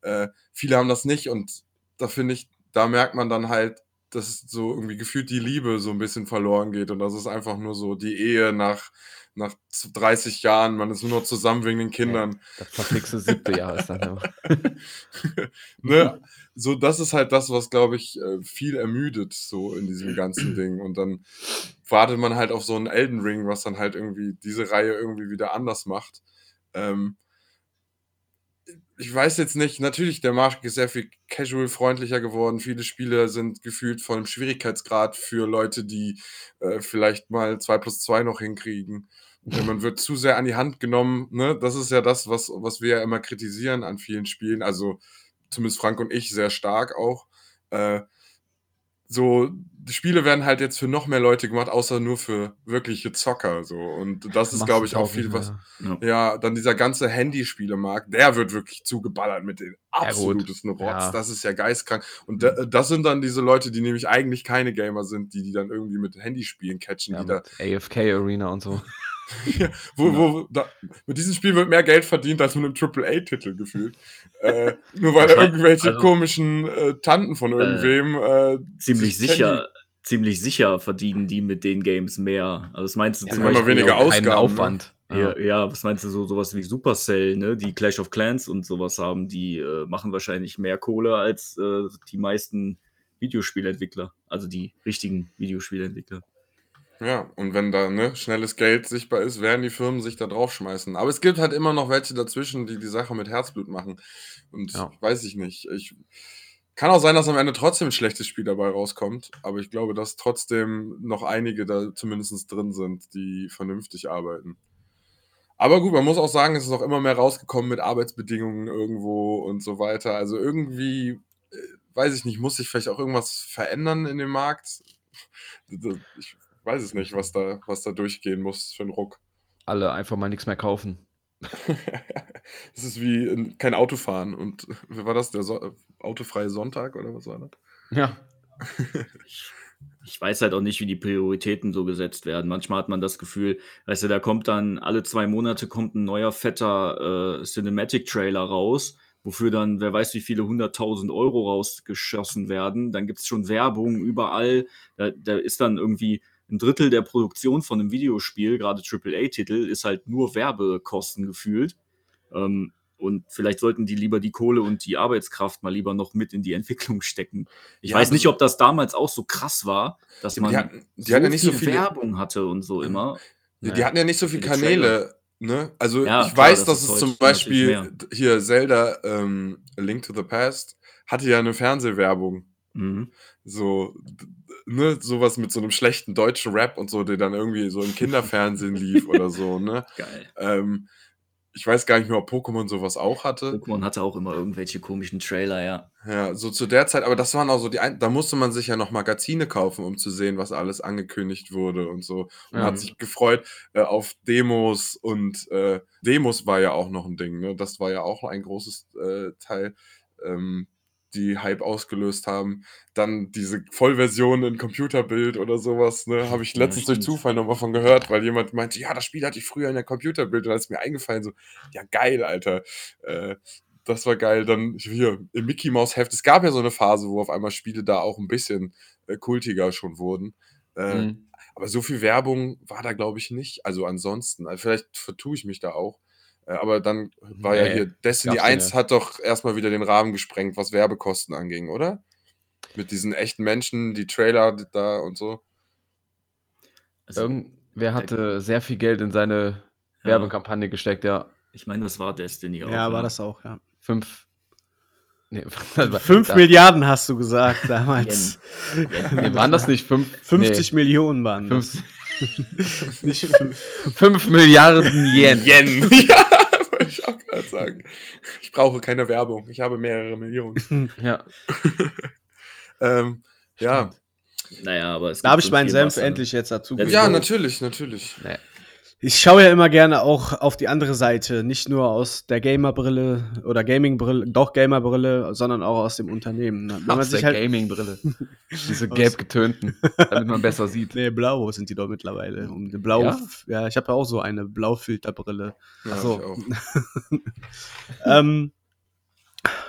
Äh, viele haben das nicht und da finde ich, da merkt man dann halt, dass so irgendwie gefühlt die Liebe so ein bisschen verloren geht und das ist einfach nur so die Ehe nach, nach 30 Jahren, man ist nur noch zusammen wegen den Kindern. Das verflixte siebte Jahr ist dann immer. ne, so das ist halt das, was glaube ich äh, viel ermüdet so in diesem ganzen Ding und dann wartet man halt auf so einen Elden Ring, was dann halt irgendwie diese Reihe irgendwie wieder anders macht. Ähm, ich weiß jetzt nicht, natürlich, der Markt ist sehr viel casual-freundlicher geworden. Viele Spiele sind gefühlt von einem Schwierigkeitsgrad für Leute, die äh, vielleicht mal 2 plus 2 noch hinkriegen. Und man wird zu sehr an die Hand genommen. Ne? Das ist ja das, was, was wir ja immer kritisieren an vielen Spielen. Also zumindest Frank und ich sehr stark auch. Äh, so, die Spiele werden halt jetzt für noch mehr Leute gemacht, außer nur für wirkliche Zocker. So. Und das ist, glaube ich, auch viel, was. Ja, dann dieser ganze Handyspielemarkt, der wird wirklich zugeballert mit den Ja, absolutesten Rotz. Ja. Das ist ja geistkrank. Und da, das sind dann diese Leute, die nämlich eigentlich keine Gamer sind, die die dann irgendwie mit Handyspielen catchen, Ja, die da AFK Arena und so. wo, wo, da, mit diesem Spiel wird mehr Geld verdient als mit einem AAA-Titel gefühlt. äh, nur weil irgendwelche also- komischen äh, Tanten von irgendwem äh, Ziemlich sich sicher, ziemlich sicher verdienen die mit den Games mehr. Also was meinst du Ja, zum Beispiel weniger Ausgaben, ne? Aufwand. Ja, ja, was meinst du so sowas wie Supercell, ne, die Clash of Clans und sowas haben, die äh, machen wahrscheinlich mehr Kohle als äh, die meisten Videospielentwickler, also die richtigen Videospielentwickler. Ja, und wenn da ne, schnelles Geld sichtbar ist, werden die Firmen sich da draufschmeißen. Aber es gibt halt immer noch welche dazwischen, die die Sache mit Herzblut machen. Und Ja. weiß ich nicht. Ich, kann auch sein, dass am Ende trotzdem ein schlechtes Spiel dabei rauskommt. Aber ich glaube, dass trotzdem noch einige da zumindest drin sind, die vernünftig arbeiten. Aber gut, man muss auch sagen, es ist auch immer mehr rausgekommen mit Arbeitsbedingungen irgendwo und so weiter. Also irgendwie, äh, weiß ich nicht, muss sich vielleicht auch irgendwas verändern in dem Markt? Ich weiß es nicht, was da, was da durchgehen muss für einen Ruck. Alle einfach mal nichts mehr kaufen. Es ist wie in, kein Auto fahren. Und wie war das? Der so autofreie Sonntag oder was war das? Ja. Ich weiß halt auch nicht, wie die Prioritäten so gesetzt werden. Manchmal hat man das Gefühl, weißt du, da kommt dann alle zwei Monate kommt ein neuer fetter äh, Cinematic-Trailer raus, wofür dann wer weiß wie viele hunderttausend Euro rausgeschossen werden. Dann gibt es schon Werbung überall. Da, da ist dann irgendwie ein Drittel der Produktion von einem Videospiel, gerade AAA-Titel, ist halt nur Werbekosten gefühlt. Ähm, und vielleicht sollten die lieber die Kohle und die Arbeitskraft mal lieber noch mit in die Entwicklung stecken. Ich Ja, weiß nicht, das- ob das damals auch so krass war, dass man die hatten- die so hatten ja nicht so viel viele- Werbung hatte und so immer. Ja, die hatten ja nicht so viele Kanäle. Ne? Also Ja, ich klar, weiß, das dass es zum Beispiel hier Zelda ähm, A Link to the Past hatte ja eine Fernsehwerbung. Mhm. So, ne, sowas mit so einem schlechten deutschen Rap und so, der dann irgendwie so im Kinderfernsehen lief oder so, ne? Geil. Ähm, ich weiß gar nicht mehr, ob Pokémon sowas auch hatte. Pokémon hatte auch immer irgendwelche komischen Trailer, ja. Ja, so zu der Zeit, aber das waren auch so die, ein da musste man sich ja noch Magazine kaufen, um zu sehen, was alles angekündigt wurde und so. Und Ja. hat sich gefreut äh, auf Demos und äh, Demos war ja auch noch ein Ding, ne? Das war ja auch ein großes äh, Teil, ähm, die Hype ausgelöst haben. Dann diese Vollversion in Computerbild oder sowas, ne? Habe ich Ja, letztens durch stimmt. Zufall nochmal von gehört, weil jemand meinte, ja, das Spiel hatte ich früher in der Computerbild und da ist mir eingefallen, so, ja, geil, Alter. Äh, das war geil. Dann hier im Mickey Mouse Heft. Es gab ja so eine Phase, wo auf einmal Spiele da auch ein bisschen äh, kultiger schon wurden. Äh, Mhm. Aber so viel Werbung war da, glaube ich, nicht. Also ansonsten, also vielleicht vertue ich mich da auch. Äh, aber dann war ja Nee, hier Destiny gab's ja 1 nicht. hat doch erstmal wieder den Rahmen gesprengt, was Werbekosten anging, oder? Mit diesen echten Menschen, die Trailer da und so. Also, Irgendwer hatte sehr viel Geld in seine Ja. Werbekampagne gesteckt, ja. ich meine, das war Destiny auch. Ja, war das auch, ja. Fünf. Nee, Fünf da- Milliarden hast du gesagt damals. Nee, waren das nicht fünf? 50 Millionen waren Nee, das. fünf, Nicht fünf. fünf Milliarden Yen. Yen. ja, gerade sagen. Ich brauche keine Werbung. Ich habe mehrere Millionen. Ja. ähm, ja. Naja, aber es Da habe ich schon meinen Senf endlich jetzt dazu Ja, natürlich, natürlich. Nee. Ich schaue ja immer gerne auch auf die andere Seite, nicht nur aus der Gamerbrille oder Gamingbrille, doch Gamerbrille, sondern auch aus dem Unternehmen. Wenn man Aus sich der halt, Gaming-Brille. Diese gelb getönten, damit man besser sieht. nee, blau sind die doch mittlerweile. Um die blau, Ja? ja? ich habe ja auch so eine Blaufilterbrille. Ja, so. ähm,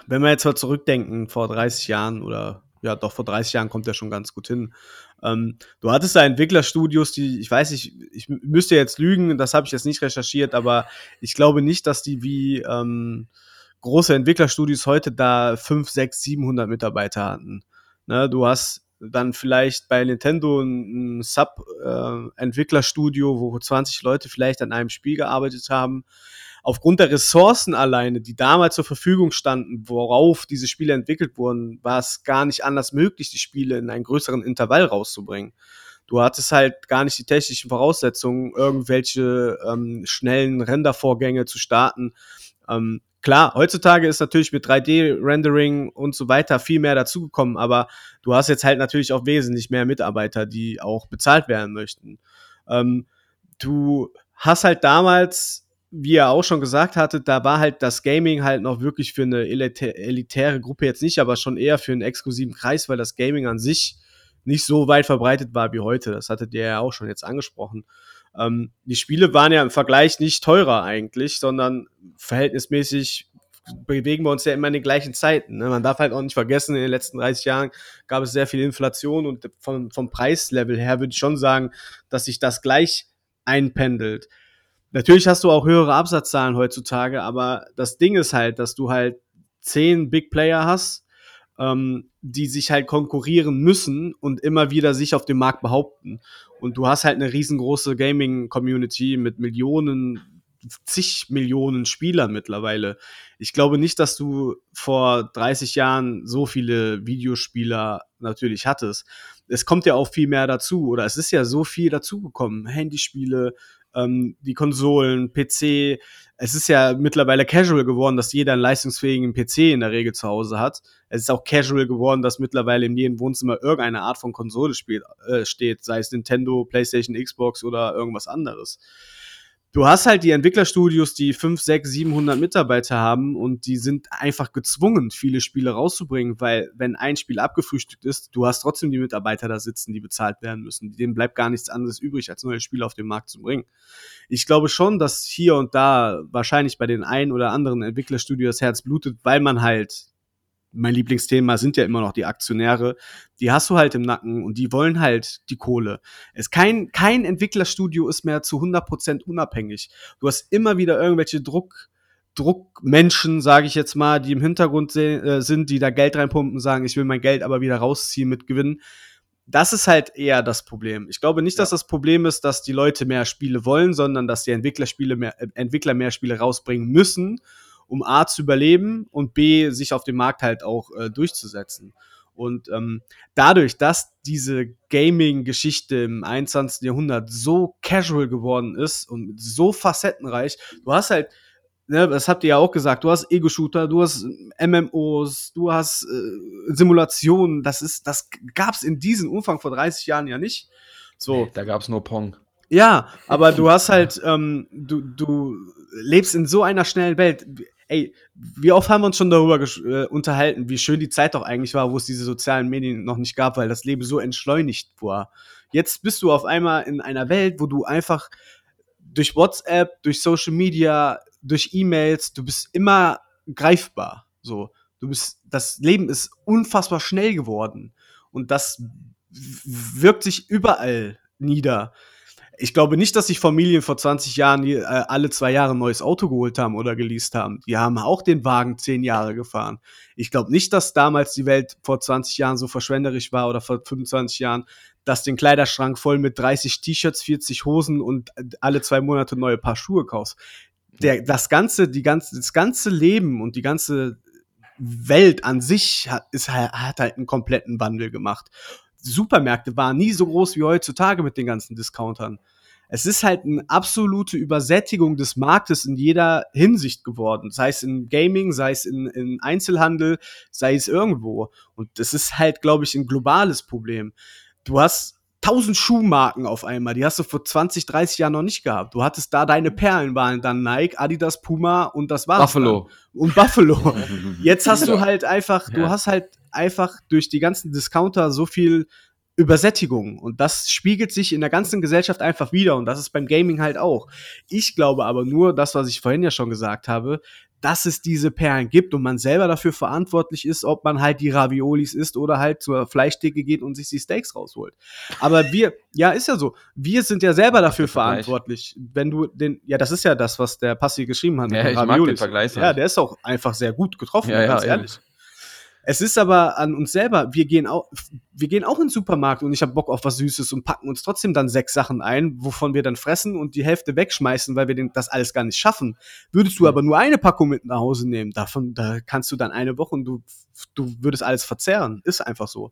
wenn wir jetzt mal zurückdenken, vor 30 Jahren oder ja, doch vor 30 Jahren kommt der schon ganz gut hin. Ähm, du hattest da Entwicklerstudios, die, ich weiß nicht, ich müsste jetzt lügen, das habe ich jetzt nicht recherchiert, aber ich glaube nicht, dass die wie ähm, große Entwicklerstudios heute da 5, 6, 700 Mitarbeiter hatten. Ne, du hast dann vielleicht bei Nintendo ein, ein Sub-Entwicklerstudio, wo 20 Leute vielleicht an einem Spiel gearbeitet haben aufgrund der Ressourcen alleine, die damals zur Verfügung standen, worauf diese Spiele entwickelt wurden, war es gar nicht anders möglich, die Spiele in einen größeren Intervall rauszubringen. Du hattest halt gar nicht die technischen Voraussetzungen, irgendwelche ähm, schnellen Rendervorgänge zu starten. Ähm, klar, heutzutage ist natürlich mit 3D-Rendering und so weiter viel mehr dazugekommen, aber du hast jetzt halt natürlich auch wesentlich mehr Mitarbeiter, die auch bezahlt werden möchten. Ähm, du hast halt damals wie er auch schon gesagt hatte, da war halt das Gaming halt noch wirklich für eine elitä elitäre Gruppe jetzt nicht, aber schon eher für einen exklusiven Kreis, weil das Gaming an sich nicht so weit verbreitet war wie heute. Das hattet ihr ja auch schon jetzt angesprochen. Ähm, die Spiele waren ja im Vergleich nicht teurer eigentlich, sondern verhältnismäßig bewegen wir uns ja immer in den gleichen Zeiten. Ne? Man darf halt auch nicht vergessen, in den letzten 30 Jahren gab es sehr viel Inflation und vom, vom Preislevel her würde ich schon sagen, dass sich das gleich einpendelt. Natürlich hast du auch höhere Absatzzahlen heutzutage, aber das Ding ist halt, dass du halt zehn Big Player hast, ähm, die sich halt konkurrieren müssen und immer wieder sich auf dem Markt behaupten. Und du hast halt eine riesengroße Gaming-Community mit Millionen, zig Millionen Spielern mittlerweile. Ich glaube nicht, dass du vor 30 Jahren so viele Videospieler natürlich hattest. Es kommt ja auch viel mehr dazu, oder es ist ja so viel dazugekommen. Handyspiele, ähm, die Konsolen, PC. Es ist ja mittlerweile casual geworden, dass jeder einen leistungsfähigen PC in der Regel zu Hause hat. Es ist auch casual geworden, dass mittlerweile in jedem Wohnzimmer irgendeine Art von Konsole spielt, äh, steht, sei es Nintendo, PlayStation, Xbox oder irgendwas anderes du hast halt die Entwicklerstudios, die 5, 6, 700 Mitarbeiter haben und die sind einfach gezwungen, viele Spiele rauszubringen, weil wenn ein Spiel abgefrühstückt ist, du hast trotzdem die Mitarbeiter da sitzen, die bezahlt werden müssen. Denen bleibt gar nichts anderes übrig, als neue Spiele auf den Markt zu bringen. Ich glaube schon, dass hier und da wahrscheinlich bei den ein oder anderen Entwicklerstudios Herz blutet, weil man halt mein Lieblingsthema sind ja immer noch die Aktionäre. Die hast du halt im Nacken und die wollen halt die Kohle. Es kein, kein Entwicklerstudio ist mehr zu 100% unabhängig. Du hast immer wieder irgendwelche Druck, Druckmenschen, sage ich jetzt mal, die im Hintergrund äh, sind, die da Geld reinpumpen, sagen, ich will mein Geld aber wieder rausziehen mit Gewinn. Das ist halt eher das Problem. Ich glaube nicht, ja. dass das Problem ist, dass die Leute mehr Spiele wollen, sondern dass die Entwicklerspiele mehr, äh, Entwickler mehr Spiele rausbringen müssen um A zu überleben und B sich auf dem Markt halt auch äh, durchzusetzen. Und ähm, dadurch, dass diese Gaming-Geschichte im 21. Jahrhundert so casual geworden ist und so facettenreich, du hast halt, ne, das habt ihr ja auch gesagt, du hast Ego-Shooter, du hast MMOs, du hast äh, Simulationen, das ist, das gab's in diesem Umfang vor 30 Jahren ja nicht. So. Da gab's nur Pong. Ja, aber du hast halt, ähm, du, du lebst in so einer schnellen Welt ey, wie oft haben wir uns schon darüber äh, unterhalten, wie schön die Zeit doch eigentlich war, wo es diese sozialen Medien noch nicht gab, weil das Leben so entschleunigt war. Jetzt bist du auf einmal in einer Welt, wo du einfach durch WhatsApp, durch Social Media, durch E-Mails, du bist immer greifbar. So, du bist, das Leben ist unfassbar schnell geworden und das wirkt sich überall nieder ich glaube nicht, dass sich Familien vor 20 Jahren äh, alle zwei Jahre ein neues Auto geholt haben oder geleast haben. Die haben auch den Wagen zehn Jahre gefahren. Ich glaube nicht, dass damals die Welt vor 20 Jahren so verschwenderisch war oder vor 25 Jahren, dass den Kleiderschrank voll mit 30 T-Shirts, 40 Hosen und alle zwei Monate neue Paar Schuhe kaufst. Der, das ganze, die ganze, das ganze Leben und die ganze Welt an sich hat, ist, hat halt einen kompletten Wandel gemacht. Supermärkte waren nie so groß wie heutzutage mit den ganzen Discountern. Es ist halt eine absolute Übersättigung des Marktes in jeder Hinsicht geworden. Sei es in Gaming, sei es in, in Einzelhandel, sei es irgendwo. Und das ist halt, glaube ich, ein globales Problem. Du hast tausend Schuhmarken auf einmal. Die hast du vor 20, 30 Jahren noch nicht gehabt. Du hattest da deine Perlen waren dann Nike, Adidas, Puma und das war's. Buffalo. Dann. Und Buffalo. Jetzt hast du halt einfach, du hast halt einfach durch die ganzen Discounter so viel Übersättigung. Und das spiegelt sich in der ganzen Gesellschaft einfach wieder. Und das ist beim Gaming halt auch. Ich glaube aber nur, das, was ich vorhin ja schon gesagt habe, dass es diese Perlen gibt und man selber dafür verantwortlich ist, ob man halt die Raviolis isst oder halt zur Fleischtheke geht und sich die Steaks rausholt. Aber wir, ja, ist ja so. Wir sind ja selber dafür verantwortlich. Wenn du den, ja, das ist ja das, was der Passi geschrieben hat. Ja, ich Raviolis. mag den Vergleich. Ja, der ist auch einfach sehr gut getroffen, ja, ganz ja, ehrlich. Ja. Es ist aber an uns selber, wir gehen auch, wir gehen auch in den Supermarkt und ich habe Bock auf was Süßes und packen uns trotzdem dann sechs Sachen ein, wovon wir dann fressen und die Hälfte wegschmeißen, weil wir den, das alles gar nicht schaffen. Würdest du aber nur eine Packung mit nach Hause nehmen, davon, da kannst du dann eine Woche und du, du würdest alles verzehren. Ist einfach so.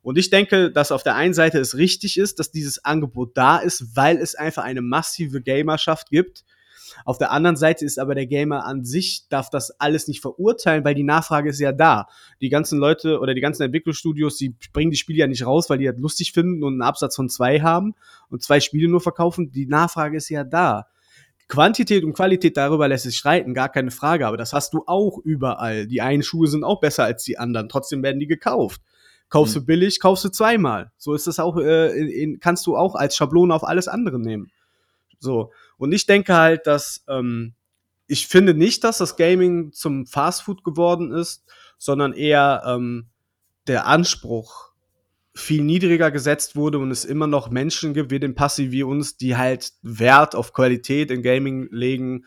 Und ich denke, dass auf der einen Seite es richtig ist, dass dieses Angebot da ist, weil es einfach eine massive Gamerschaft gibt, auf der anderen Seite ist aber der Gamer an sich, darf das alles nicht verurteilen, weil die Nachfrage ist ja da. Die ganzen Leute oder die ganzen Entwicklungsstudios, die bringen die Spiele ja nicht raus, weil die das lustig finden und einen Absatz von zwei haben und zwei Spiele nur verkaufen. Die Nachfrage ist ja da. Quantität und Qualität, darüber lässt sich streiten, gar keine Frage, aber das hast du auch überall. Die einen Schuhe sind auch besser als die anderen, trotzdem werden die gekauft. Kaufst du mhm. billig, kaufst du zweimal. So ist das auch, äh, in, in, kannst du auch als Schablone auf alles andere nehmen. So. Und ich denke halt, dass ähm, ich finde nicht, dass das Gaming zum Fastfood geworden ist, sondern eher ähm, der Anspruch viel niedriger gesetzt wurde und es immer noch Menschen gibt, wie den Passiv wie uns, die halt Wert auf Qualität in Gaming legen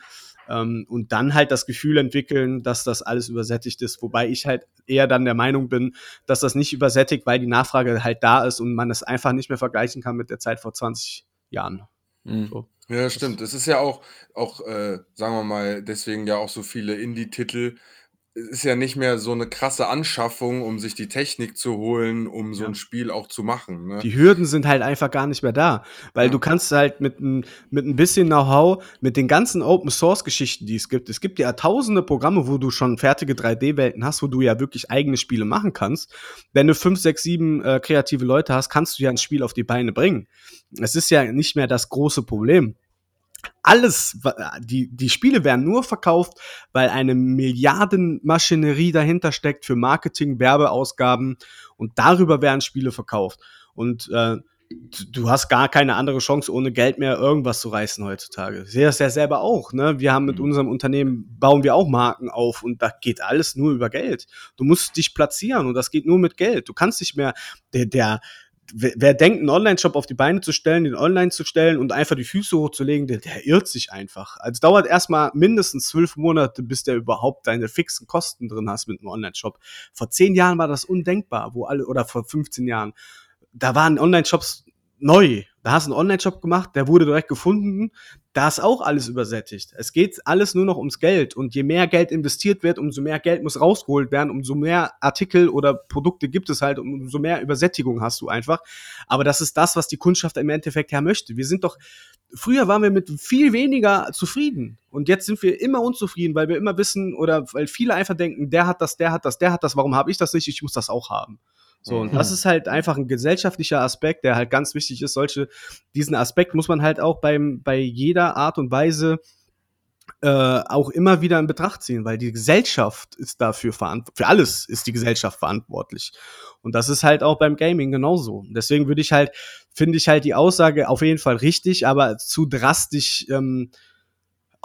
ähm, und dann halt das Gefühl entwickeln, dass das alles übersättigt ist. Wobei ich halt eher dann der Meinung bin, dass das nicht übersättigt, weil die Nachfrage halt da ist und man es einfach nicht mehr vergleichen kann mit der Zeit vor 20 Jahren. Mhm. So. Ja, stimmt. Es ist ja auch auch, äh, sagen wir mal, deswegen ja auch so viele Indie-Titel ist ja nicht mehr so eine krasse Anschaffung, um sich die Technik zu holen, um so Ja. ein Spiel auch zu machen, ne? Die Hürden sind halt einfach gar nicht mehr da, weil Ja. du kannst halt mit ein, mit ein bisschen Know-how, mit den ganzen Open-Source-Geschichten, die es gibt, es gibt ja tausende Programme, wo du schon fertige 3D-Welten hast, wo du ja wirklich eigene Spiele machen kannst. Wenn du fünf, sechs, sieben äh, kreative Leute hast, kannst du ja ein Spiel auf die Beine bringen. Es ist ja nicht mehr das große Problem. Alles, die, die Spiele werden nur verkauft, weil eine Milliardenmaschinerie dahinter steckt für Marketing, Werbeausgaben und darüber werden Spiele verkauft. Und äh, du- du hast gar keine andere Chance, ohne Geld mehr irgendwas zu reißen heutzutage. Ich sehe das ja selber auch. Ne? Wir haben mit Mhm. unserem Unternehmen, bauen wir auch Marken auf und da geht alles nur über Geld. Du musst dich platzieren und das geht nur mit Geld. Du kannst nicht mehr, der, der wer, denkt, einen Online-Shop auf die Beine zu stellen, den online zu stellen und einfach die Füße hochzulegen, der, der irrt sich einfach. Also dauert erstmal mindestens zwölf Monate, bis der überhaupt deine fixen Kosten drin hast mit einem Online-Shop. Vor zehn Jahren war das undenkbar, wo alle, oder vor 15 Jahren, da waren Online-Shops neu. Da hast du einen Online-Shop gemacht, der wurde direkt gefunden. Da ist auch alles übersättigt. Es geht alles nur noch ums Geld. Und je mehr Geld investiert wird, umso mehr Geld muss rausgeholt werden, umso mehr Artikel oder Produkte gibt es halt, umso mehr Übersättigung hast du einfach. Aber das ist das, was die Kundschaft im Endeffekt her möchte. Wir sind doch, früher waren wir mit viel weniger zufrieden. Und jetzt sind wir immer unzufrieden, weil wir immer wissen oder weil viele einfach denken, der hat das, der hat das, der hat das, warum habe ich das nicht? Ich muss das auch haben. So, und Mhm. das ist halt einfach ein gesellschaftlicher Aspekt, der halt ganz wichtig ist. Solche, diesen Aspekt muss man halt auch beim, bei jeder Art und Weise äh, auch immer wieder in Betracht ziehen, weil die Gesellschaft ist dafür verantwortlich. Für alles ist die Gesellschaft verantwortlich. Und das ist halt auch beim Gaming genauso. Deswegen würde ich halt, finde ich halt die Aussage auf jeden Fall richtig, aber zu drastisch ähm,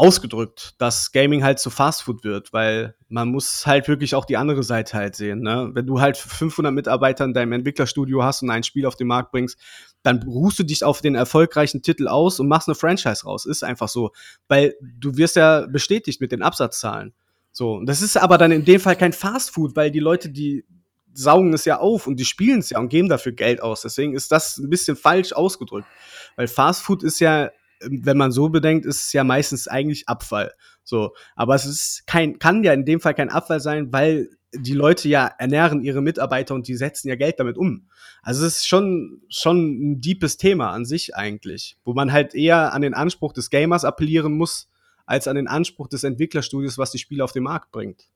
ausgedrückt, dass Gaming halt zu Fastfood wird, weil man muss halt wirklich auch die andere Seite halt sehen. Ne? Wenn du halt 500 Mitarbeiter in deinem Entwicklerstudio hast und ein Spiel auf den Markt bringst, dann ruhst du dich auf den erfolgreichen Titel aus und machst eine Franchise raus. Ist einfach so, weil du wirst ja bestätigt mit den Absatzzahlen. So, das ist aber dann in dem Fall kein Fastfood, weil die Leute, die saugen es ja auf und die spielen es ja und geben dafür Geld aus. Deswegen ist das ein bisschen falsch ausgedrückt. Weil Fastfood ist ja, wenn man so bedenkt, ist es ja meistens eigentlich Abfall. So, aber es ist kein, kann ja in dem Fall kein Abfall sein, weil die Leute ja ernähren ihre Mitarbeiter und die setzen ja Geld damit um. Also es ist schon, schon ein deepes Thema an sich eigentlich, wo man halt eher an den Anspruch des Gamers appellieren muss, als an den Anspruch des Entwicklerstudios, was die Spiele auf den Markt bringt.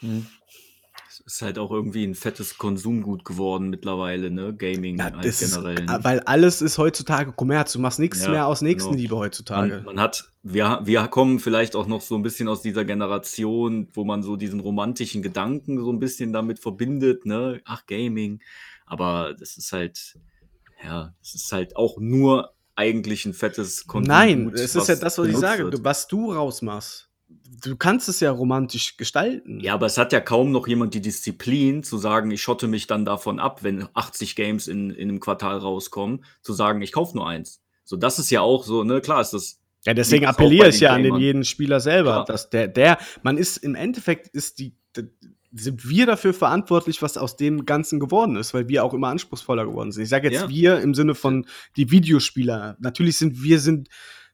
Mhm. Ist halt auch irgendwie ein fettes Konsumgut geworden mittlerweile, ne? Gaming Ja, halt ist, generell. ne? weil alles ist heutzutage Kommerz. Du machst nichts Ja, mehr aus genau. Nächstenliebe heutzutage. Man, man hat, wir, wir kommen vielleicht auch noch so ein bisschen aus dieser Generation, wo man so diesen romantischen Gedanken so ein bisschen damit verbindet, ne? Ach, Gaming. Aber das ist halt, ja, es ist halt auch nur eigentlich ein fettes Konsumgut. Nein, es ist ja das, was ich sage. wird. Was du rausmachst, du kannst es ja romantisch gestalten. Ja, aber es hat ja kaum noch jemand die Disziplin zu sagen, ich schotte mich dann davon ab, wenn 80 Games in, in einem Quartal rauskommen, zu sagen, ich kaufe nur eins. So, das ist ja auch so, ne, klar ist das. Ja, deswegen appelliere ich ja an den Gamern. jeden Spieler selber, Klar. dass der, der, man ist im Endeffekt ist die, sind wir dafür verantwortlich, was aus dem Ganzen geworden ist, weil wir auch immer anspruchsvoller geworden sind. Ich sage jetzt Ja. wir im Sinne von die Videospieler. Natürlich sind wir sind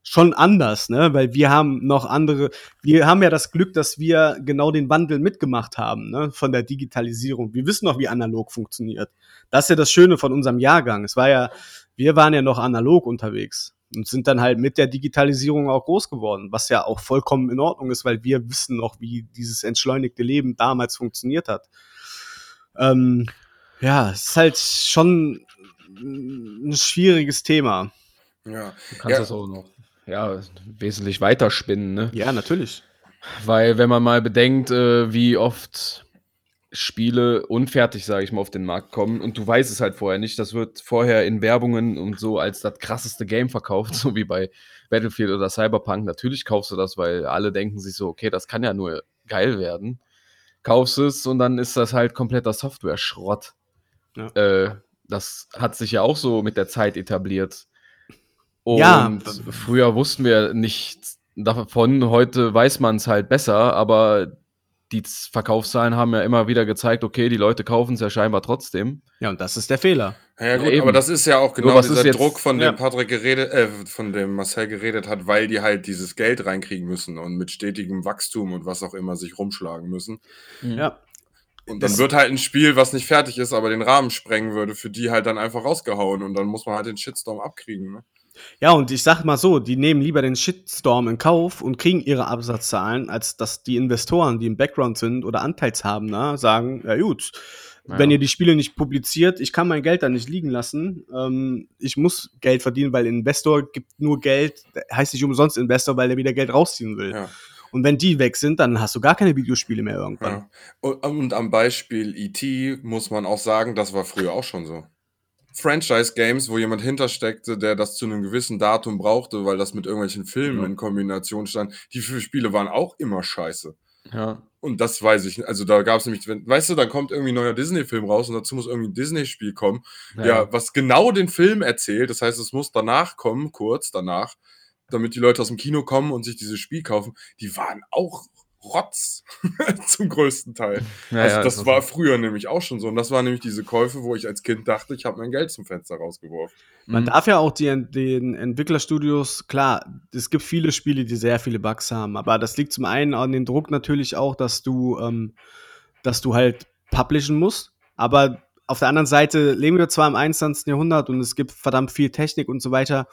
schon anders, ne, weil wir haben noch andere, wir haben ja das Glück, dass wir genau den Wandel mitgemacht haben, ne, von der Digitalisierung. Wir wissen noch, wie analog funktioniert. Das ist ja das Schöne von unserem Jahrgang. Es war ja, wir waren ja noch analog unterwegs und sind dann halt mit der Digitalisierung auch groß geworden, was ja auch vollkommen in Ordnung ist, weil wir wissen noch, wie dieses entschleunigte Leben damals funktioniert hat. Ähm, ja, es ist halt schon ein schwieriges Thema. Ja. Du kannst Ja. das auch noch ja, wesentlich weiter spinnen, ne? Ja, natürlich. Weil, wenn man mal bedenkt, äh, wie oft Spiele unfertig, sage ich mal, auf den Markt kommen und du weißt es halt vorher nicht, das wird vorher in Werbungen und so als das krasseste Game verkauft, so wie bei Battlefield oder Cyberpunk. Natürlich kaufst du das, weil alle denken sich so, okay, das kann ja nur geil werden. Kaufst es und dann ist das halt kompletter Software-Schrott. Ja. Äh, das hat sich ja auch so mit der Zeit etabliert. Und Ja. früher wussten wir nichts davon, heute weiß man es halt besser, aber die Verkaufszahlen haben ja immer wieder gezeigt, okay, die Leute kaufen es ja scheinbar trotzdem. Ja, und das ist der Fehler. Ja, ja, gut, eben. aber das ist ja auch genau was ist dieser jetzt- Druck, von dem ja. Patrick geredet, äh, von dem Marcel geredet hat, weil die halt dieses Geld reinkriegen müssen und mit stetigem Wachstum und was auch immer sich rumschlagen müssen. Ja. Und dann Das- wird halt ein Spiel, was nicht fertig ist, aber den Rahmen sprengen würde, für die halt dann einfach rausgehauen und dann muss man halt den Shitstorm abkriegen. Ne? Ja, und ich sag mal so, die nehmen lieber den Shitstorm in Kauf und kriegen ihre Absatzzahlen, als dass die Investoren, die im Background sind oder Anteilshabender, sagen, ja gut, Ja. wenn ihr die Spiele nicht publiziert, ich kann mein Geld da nicht liegen lassen, ähm, ich muss Geld verdienen, weil Investor gibt nur Geld, heißt nicht umsonst Investor, weil er wieder Geld rausziehen will. Ja. Und wenn die weg sind, dann hast du gar keine Videospiele mehr irgendwann. Ja. Und, und am Beispiel E.T. muss man auch sagen, das war früher auch schon so. Franchise-Games, wo jemand hintersteckte, der das zu einem gewissen Datum brauchte, weil das mit irgendwelchen Filmen Ja. in Kombination stand, die Spiele waren auch immer scheiße. Ja. Und das weiß ich nicht. Also da gab es nämlich, wenn, weißt du, dann kommt irgendwie ein neuer Disney-Film raus und dazu muss irgendwie ein Disney-Spiel kommen, ja. was genau den Film erzählt. Das heißt, es muss danach kommen, kurz danach, damit die Leute aus dem Kino kommen und sich dieses Spiel kaufen. Die waren auch Rotz zum größten Teil. Ja, also das war so. früher nämlich auch schon so. Und das waren nämlich diese Käufe, wo ich als Kind dachte, ich habe mein Geld zum Fenster rausgeworfen. Man Mhm. darf ja auch die, den Entwicklerstudios, klar, es gibt viele Spiele, die sehr viele Bugs haben, aber das liegt zum einen an den Druck natürlich auch, dass du, ähm, dass du halt publishen musst, aber auf der anderen Seite leben wir zwar im 21. Jahrhundert und es gibt verdammt viel Technik und so weiter,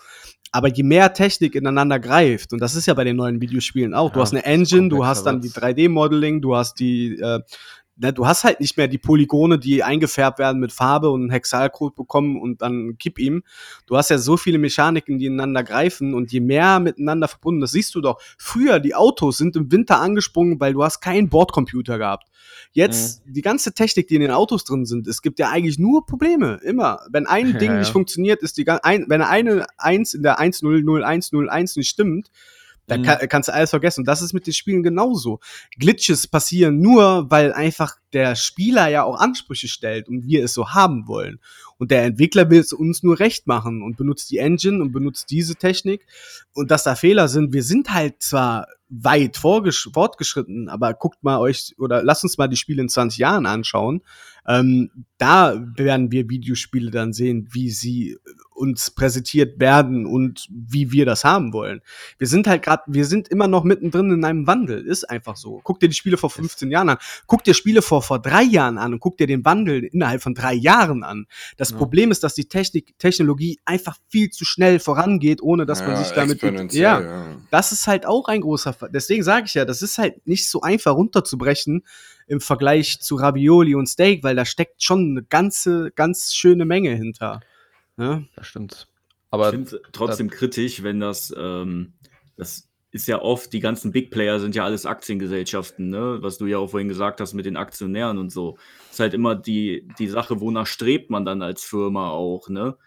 aber je mehr Technik ineinander greift, und das ist ja bei den neuen Videospielen auch, du Ja, hast eine Engine, du hast dann die wird's. 3D-Modeling, du hast die, äh, ne, du hast halt nicht mehr die Polygone, die eingefärbt werden mit Farbe und einen Hexalcode bekommen und dann kipp ihm. Du hast ja so viele Mechaniken, die ineinander greifen und je mehr miteinander verbunden, das siehst du doch. Früher, die Autos sind im Winter angesprungen, weil du hast keinen Bordcomputer gehabt. Jetzt, die ganze Technik, die in den Autos drin sind, es gibt ja eigentlich nur Probleme, immer. Wenn ein Ja, Ding ja. nicht funktioniert, ist die, ein, wenn eine 1 in der 100101 nicht stimmt, dann Mhm. kann, kannst du alles vergessen. Und das ist mit den Spielen genauso. Glitches passieren nur, weil einfach der Spieler ja auch Ansprüche stellt und wir es so haben wollen. Und der Entwickler will es uns nur recht machen und benutzt die Engine und benutzt diese Technik. Und dass da Fehler sind, wir sind halt zwar weit fortgeschritten, aber guckt mal euch oder lasst uns mal die Spiele in 20 Jahren anschauen. Ähm, da werden wir Videospiele dann sehen, wie sie uns präsentiert werden und wie wir das haben wollen. Wir sind halt gerade, wir sind immer noch mittendrin in einem Wandel, ist einfach so. Guck dir die Spiele vor 15 Jahren an, guck dir Spiele vor vor drei Jahren an und guck dir den Wandel innerhalb von drei Jahren an. Das Ja. Problem ist, dass die Technik, Technologie einfach viel zu schnell vorangeht, ohne dass man Ja, sich damit ja, ja. das ist halt auch ein großer Fall. Deswegen sage ich ja, das ist halt nicht so einfach runterzubrechen im Vergleich zu Ravioli und Steak, weil da steckt schon eine ganze, ganz schöne Menge hinter. Ne? Das stimmt. Ich Aber finde trotzdem kritisch, wenn das, ähm, das ist ja oft, die ganzen Big Player sind ja alles Aktiengesellschaften, ne? was du ja auch vorhin gesagt hast mit den Aktionären und so. Ist halt immer die, die Sache, wonach strebt man dann als Firma auch, ne?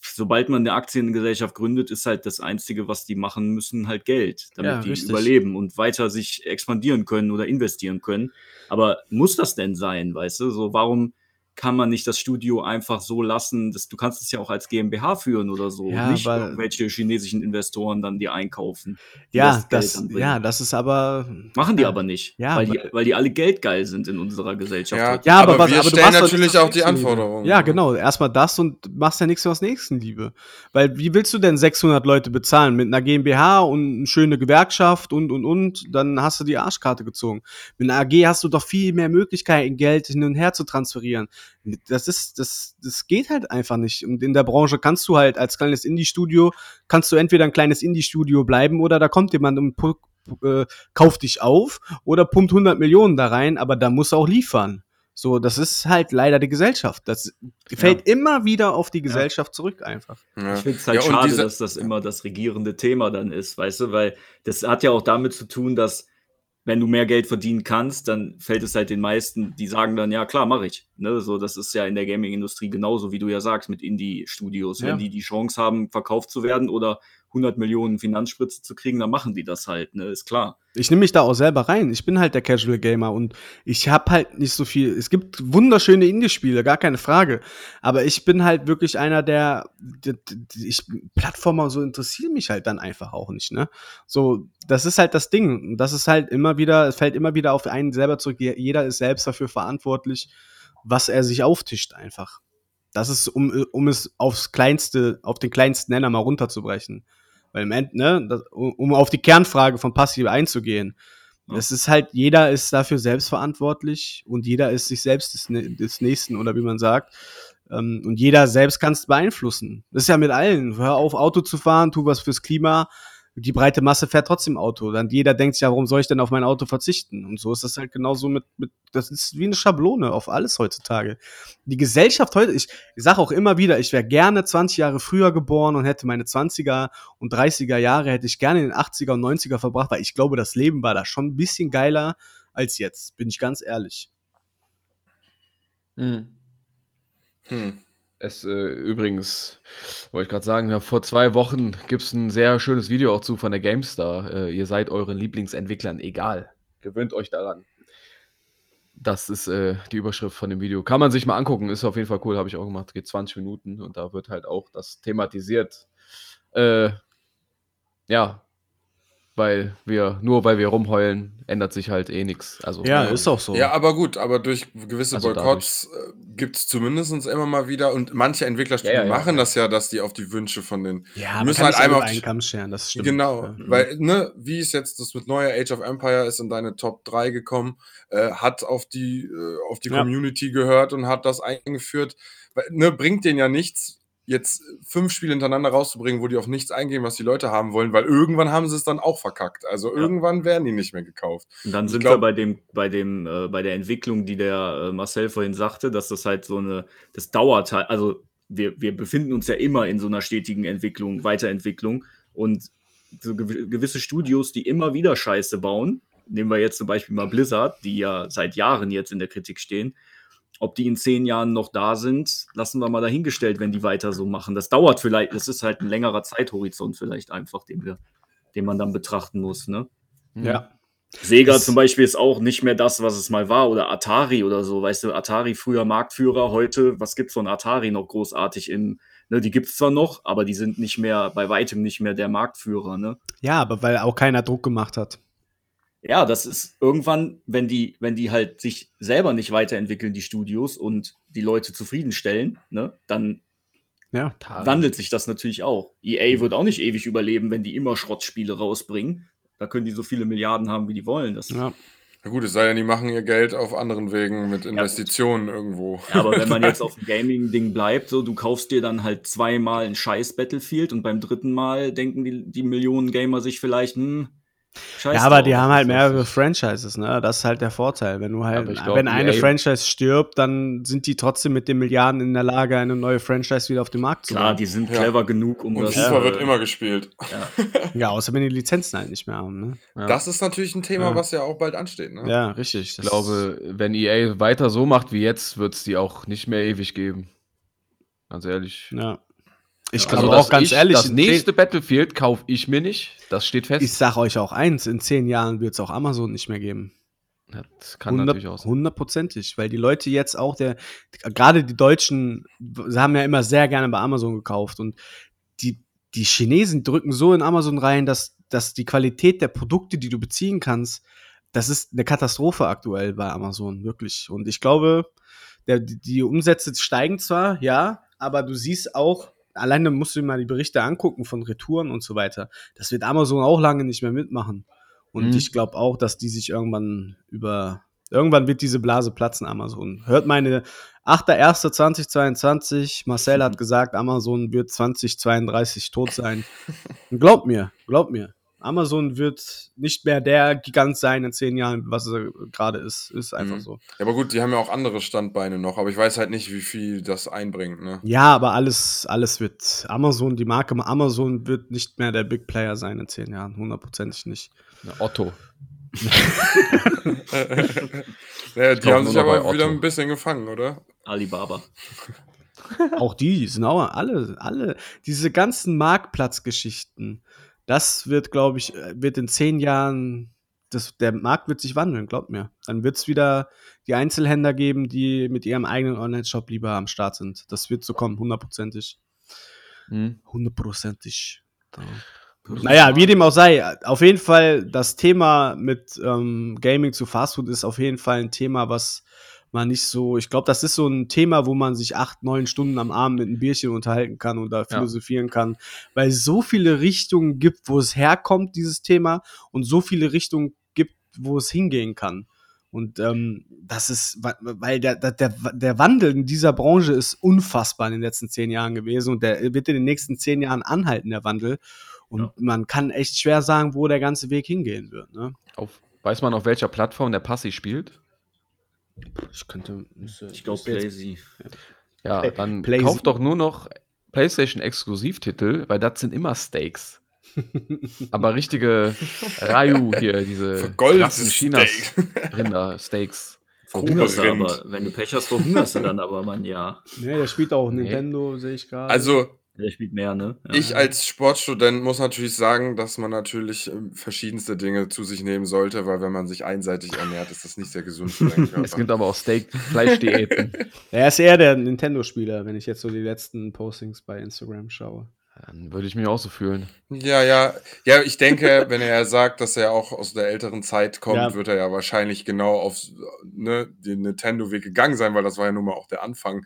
Sobald man eine Aktiengesellschaft gründet, ist halt das Einzige, was die machen müssen, halt Geld, damit Ja, die richtig. überleben und weiter sich expandieren können oder investieren können. Aber muss das denn sein, weißt du? So, warum kann man nicht das Studio einfach so lassen? Das, du kannst es ja auch als GmbH führen oder so. Ja, nicht weil- irgendwelche chinesischen Investoren dann dir einkaufen. die Ja, Geld das, bringen. ja, das ist aber. Machen die ja. aber nicht. Ja, weil, die, weil- die alle geldgeil sind in unserer Gesellschaft. Ja. Ja, aber, Aber was, wir aber du stellen natürlich auch die das. Anforderungen. Ja, genau. Erstmal das und machst ja nichts aus Nächstenliebe. Weil wie willst du denn 600 Leute bezahlen? Mit einer GmbH und eine schöne Gewerkschaft und, und, und, dann hast du die Arschkarte gezogen. Mit einer AG hast du doch viel mehr Möglichkeiten, Geld hin und her zu transferieren. Das ist, das, das geht halt einfach nicht. Und in der Branche kannst du halt als kleines Indie-Studio, kannst du entweder ein kleines Indie-Studio bleiben oder da kommt jemand und äh, kauft dich auf oder pumpt 100 Millionen da rein, aber da muss er auch liefern. So, das ist halt leider die Gesellschaft. Das fällt immer wieder auf die Gesellschaft zurück einfach. Ja. Ich finde es halt Ja, schade, dass das immer das regierende Thema dann ist, weißt du, weil das hat ja auch damit zu tun, dass wenn du mehr Geld verdienen kannst, dann fällt es halt den meisten, die sagen dann, ja klar, mache ich. Ne? So, das ist ja in der Gaming-Industrie genauso, wie du ja sagst, mit Indie-Studios. Ja. Wenn die die Chance haben, verkauft zu werden oder 100 Millionen Finanzspritze zu kriegen, dann machen die das halt, ne, ist klar. Ich nehme mich da auch selber rein. Ich bin halt der Casual Gamer und ich habe halt nicht so viel. Es gibt wunderschöne Indie-Spiele, gar keine Frage. Aber ich bin halt wirklich einer, der, der, der ich, Plattformer so interessieren mich halt dann einfach auch nicht, ne? So, das ist halt das Ding. Das ist halt immer wieder, es fällt immer wieder auf einen selber zurück. Je- Jeder ist selbst dafür verantwortlich, was er sich auftischt einfach. Das ist, um, um es aufs kleinste, auf den kleinsten Nenner mal runterzubrechen. Weil im End, ne, das, um auf die Kernfrage von Passiv einzugehen, es ist halt, jeder ist dafür selbst verantwortlich und jeder ist sich selbst des, des Nächsten oder wie man sagt. Ähm, und jeder selbst kann es beeinflussen. Das ist ja mit allen. Hör auf, Auto zu fahren, tu was fürs Klima. Die breite Masse fährt trotzdem Auto. Dann jeder denkt sich ja, warum soll ich denn auf mein Auto verzichten? Und so ist das halt genauso mit, mit das ist wie eine Schablone auf alles heutzutage. Die Gesellschaft heute, ich, ich sage auch immer wieder, ich wäre gerne 20 Jahre früher geboren und hätte meine 20er und 30er Jahre hätte ich gerne in den 80er und 90er verbracht, weil ich glaube, das Leben war da schon ein bisschen geiler als jetzt, bin ich ganz ehrlich. Mhm. Hm. Es äh, übrigens, wollte ich gerade sagen, vor zwei Wochen gibt es ein sehr schönes Video auch zu von der GameStar. Äh, ihr seid euren Lieblingsentwicklern egal. Gewöhnt euch daran. Das ist äh, die Überschrift von dem Video. Kann man sich mal angucken, ist auf jeden Fall cool, habe ich auch gemacht. Geht 20 Minuten und da wird halt auch das thematisiert. Äh, ja, weil wir, nur weil wir rumheulen, ändert sich halt eh nichts. Also, Ja, Ja. ist auch so. Ja, aber gut, aber durch gewisse Also Boykotts äh, gibt es zumindest immer mal wieder und manche Entwicklerstudien Ja, ja, ja. machen das ja, dass die auf die Wünsche von den ja müssen kann halt einmal auf einen Kamm scheren, das stimmt. Genau, Ja. weil, ne, wie es jetzt das mit neuer Age of Empire ist in deine Top 3 gekommen, äh, hat auf die, äh, auf die Ja. Community gehört und hat das eingeführt. Weil, ne, bringt denen ja nichts, jetzt fünf Spiele hintereinander rauszubringen, wo die auf nichts eingehen, was die Leute haben wollen, weil irgendwann haben sie es dann auch verkackt. Also irgendwann werden die nicht mehr gekauft. Und dann Ich sind glaub- wir bei dem, bei dem, äh, bei der Entwicklung, die der äh, Marcel vorhin sagte, dass das halt so eine, das dauert halt, also wir, wir befinden uns ja immer in so einer stetigen Entwicklung, Weiterentwicklung und so gew gewisse Studios, die immer wieder Scheiße bauen, nehmen wir jetzt zum Beispiel mal Blizzard, die ja seit Jahren jetzt in der Kritik stehen, ob die in zehn Jahren noch da sind, lassen wir mal dahingestellt, wenn die weiter so machen. Das dauert vielleicht, das ist halt ein längerer Zeithorizont vielleicht einfach, den wir, den man dann betrachten muss, ne? Ja. Sega Das- zum Beispiel ist auch nicht mehr das, was es mal war, oder Atari oder so. Weißt du, Atari früher Marktführer, heute, was gibt's von Atari noch großartig in, ne, die gibt's zwar noch, aber die sind nicht mehr, bei weitem nicht mehr der Marktführer, ne? ja, aber weil auch keiner Druck gemacht hat. Ja, das ist irgendwann, wenn die, wenn die halt sich selber nicht weiterentwickeln, die Studios und die Leute zufriedenstellen, ne, dann Ja. wandelt sich das natürlich auch. EA wird auch nicht ewig überleben, wenn die immer Schrottspiele rausbringen. Da können die so viele Milliarden haben, wie die wollen. Das, ja. Na gut, es sei denn, die machen ihr Geld auf anderen Wegen mit Investitionen irgendwo. Ja, aber wenn man jetzt auf dem Gaming-Ding bleibt, so, du kaufst dir dann halt zweimal ein scheiß Battlefield und beim dritten Mal denken die, die Millionen Gamer sich vielleicht, hm, scheiß Ja, aber die haben halt mehrere Franchises, ne? Das ist halt der Vorteil. Wenn du halt, glaub, wenn eine EA Franchise stirbt, dann sind die trotzdem mit den Milliarden in der Lage, eine neue Franchise wieder auf den Markt zu Klar, bringen. die sind Ja. clever genug, um Und das. FIFA äh, wird immer gespielt. Ja, außer wenn die Lizenzen halt nicht mehr haben, ne? Ja. Das ist natürlich ein Thema, Ja. was ja auch bald ansteht. Ne? Ja, richtig. Ich glaube, wenn EA weiter so macht wie jetzt, wird es die auch nicht mehr ewig geben. Ganz ehrlich. Ja. Ich glaube Also, auch ganz ich, ehrlich, das nächste Battlefield kaufe ich mir nicht. Das steht fest. Ich sag euch auch eins, in zehn Jahren wird es auch Amazon nicht mehr geben. das kann natürlich auch sein. Hundertprozentig, weil die Leute jetzt auch der, gerade die Deutschen, sie haben ja immer sehr gerne bei Amazon gekauft und die, die Chinesen drücken so in Amazon rein, dass, dass die Qualität der Produkte, die du beziehen kannst, das ist eine Katastrophe aktuell bei Amazon, wirklich. Und ich glaube, der, die Umsätze steigen zwar, ja, aber du siehst auch, alleine musst du dir mal die Berichte angucken von Retouren und so weiter. Das wird Amazon auch lange nicht mehr mitmachen. Und Mhm. ich glaube auch, dass die sich irgendwann über. Irgendwann wird diese Blase platzen, Amazon. Hört meine 8.1.2022. Marcel hat gesagt, Amazon wird 2032 tot sein. Und glaubt mir, glaubt mir. Amazon wird nicht mehr der Gigant sein in zehn Jahren, was er gerade ist. Ist einfach Mhm. so. Ja, aber gut, die haben ja auch andere Standbeine noch, aber ich weiß halt nicht, wie viel das einbringt. Ne? Ja, aber alles, alles wird. Amazon, die Marke Amazon wird nicht mehr der Big Player sein in zehn Jahren. Hundertprozentig nicht. Ja, Otto. ja, die haben sich aber wieder ein bisschen gefangen, oder? Alibaba. Auch die sind auch alle, alle, diese ganzen Marktplatzgeschichten, das wird, glaube ich, äh, wird in zehn Jahren, das, der Markt wird sich wandeln, glaubt mir. Dann wird es wieder die Einzelhändler geben, die mit ihrem eigenen Online-Shop lieber am Start sind. Das wird so kommen, hundertprozentig. Hm. Hundertprozentig. Ja. Naja, wie dem auch sei, auf jeden Fall das Thema mit ähm, Gaming zu Fastfood ist auf jeden Fall ein Thema, was man nicht so, ich glaube, das ist so ein Thema, wo man sich acht, neun Stunden am Abend mit einem Bierchen unterhalten kann und da philosophieren kann, weil es so viele Richtungen gibt, wo es herkommt, dieses Thema, und so viele Richtungen gibt, wo es hingehen kann. Und ähm, das ist, weil der, der, der Wandel in dieser Branche ist unfassbar in den letzten zehn Jahren gewesen und der wird in den nächsten zehn Jahren anhalten, der Wandel. Und ja. man kann echt schwer sagen, wo der ganze Weg hingehen wird. Ne? Auf, weiß man, auf welcher Plattform der Passi spielt? Ich könnte. Ich glaube, Playsy. Ja, Play dann Play kauf doch nur noch PlayStation-Exklusivtitel, weil das sind immer Steaks. Aber richtige Rayu hier, diese krassen Chinas Rinder-Steaks. Verhungerst du aber, wenn du Pech hast, verhungerst du dann aber, man, ja. Nee, der spielt auch Nintendo, nee. sehe ich gerade. Also, der spielt mehr, ne? Ja. Ich als Sportstudent muss natürlich sagen, dass man natürlich ähm, verschiedenste Dinge zu sich nehmen sollte, weil wenn man sich einseitig ernährt, ist das nicht sehr gesund für den Körper. es gibt aber auch Steak-Fleischdiäten. er ist eher der Nintendo-Spieler, wenn ich jetzt so die letzten Postings bei Instagram schaue. Dann würde ich mich auch so fühlen. Ja, ja. Ja, ich denke, wenn er sagt, dass er auch aus der älteren Zeit kommt, ja. wird er ja wahrscheinlich genau auf ne, den Nintendo-Weg gegangen sein, weil das war ja nun mal auch der Anfang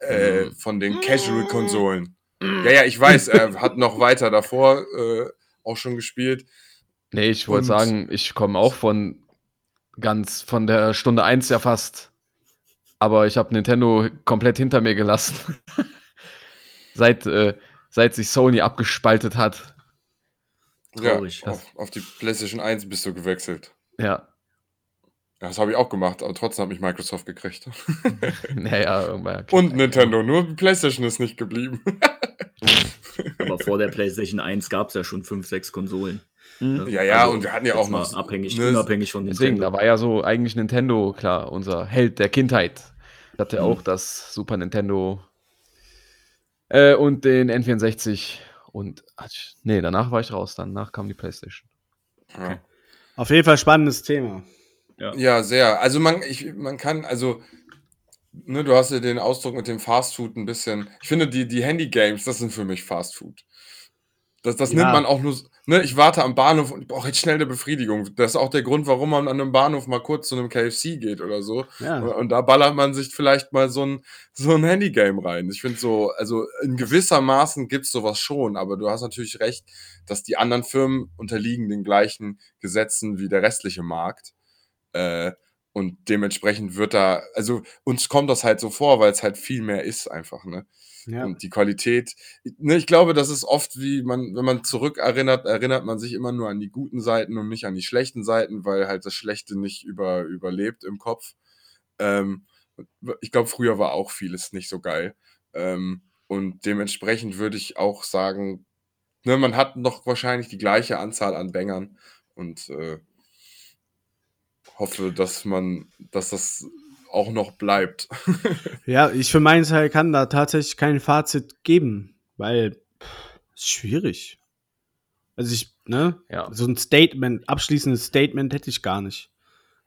äh, mhm. von den Casual-Konsolen. Ja, ja, ich weiß, er hat noch weiter davor äh, auch schon gespielt. Nee, ich wollte sagen, ich komme auch von ganz von der Stunde 1 ja fast. Aber ich habe Nintendo komplett hinter mir gelassen. seit, äh, seit sich Sony abgespaltet hat. Traurig. Ja, auf, auf, die PlayStation 1 bist du gewechselt. Ja. Das habe ich auch gemacht, aber trotzdem hat mich Microsoft gekriegt. naja, irgendwann. Und Nintendo, nur PlayStation ist nicht geblieben. Aber vor der PlayStation 1 gab es ja schon fünf, sechs Konsolen. Mhm. Ja, ja, also, und wir hatten ja auch noch. Abhängig, ne, unabhängig von Nintendo. Deswegen, da war ja so eigentlich Nintendo, klar, unser Held der Kindheit. Hatte mhm. auch das Super Nintendo äh, und den N64 und. Nee, danach war ich raus, danach kam die PlayStation. Okay. Auf jeden Fall spannendes Thema. Ja. ja, sehr. Also man, ich, man kann, also, ne, du hast ja den Ausdruck mit dem Fast Food ein bisschen. Ich finde, die, die Handy-Games, das sind für mich Fast Food. Das, das ja. nimmt man auch nur, ne, ich warte am Bahnhof und ich brauche jetzt schnell eine Befriedigung. Das ist auch der Grund, warum man an einem Bahnhof mal kurz zu einem KFC geht oder so. Ja. Und, und, da ballert man sich vielleicht mal so ein, so ein Handygame rein. Ich finde so, also in gewissermaßen gibt es sowas schon, aber du hast natürlich recht, dass die anderen Firmen unterliegen den gleichen Gesetzen wie der restliche Markt. Äh, und dementsprechend wird da, also uns kommt das halt so vor, weil es halt viel mehr ist einfach, ne? Ja. Und die Qualität, ne, ich glaube, das ist oft wie man, wenn man zurückerinnert, erinnert man sich immer nur an die guten Seiten und nicht an die schlechten Seiten, weil halt das Schlechte nicht über, überlebt im Kopf. Ähm, ich glaube, früher war auch vieles nicht so geil. Ähm, und dementsprechend würde ich auch sagen, ne, man hat noch wahrscheinlich die gleiche Anzahl an Bängern und äh, hoffe, dass man, dass das auch noch bleibt. ja, ich für meinen Teil kann da tatsächlich kein Fazit geben, weil es ist schwierig. Also ich, ne, ja. so ein Statement, abschließendes Statement hätte ich gar nicht.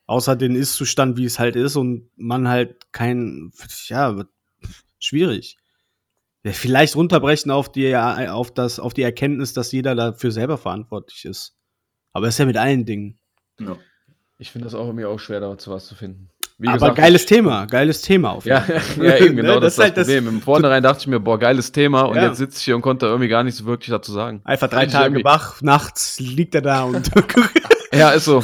Außer den Ist-Zustand, wie es halt ist und man halt kein, ja, schwierig. Ja, vielleicht runterbrechen auf die, auf das, auf die Erkenntnis, dass jeder dafür selber verantwortlich ist. Aber es ist ja mit allen Dingen. Ja. Ich finde das auch irgendwie auch schwer, dazu was zu finden. Wie aber gesagt, geiles Thema, geiles Thema auf jeden Fall. Ja, ja eben, genau, das, das ist das Problem. Im Vornherein dachte ich mir, boah, geiles Thema und ja. jetzt sitze ich hier und konnte irgendwie gar nicht so wirklich dazu sagen. Einfach drei Tage wach, nachts liegt er da und Ja, ist so.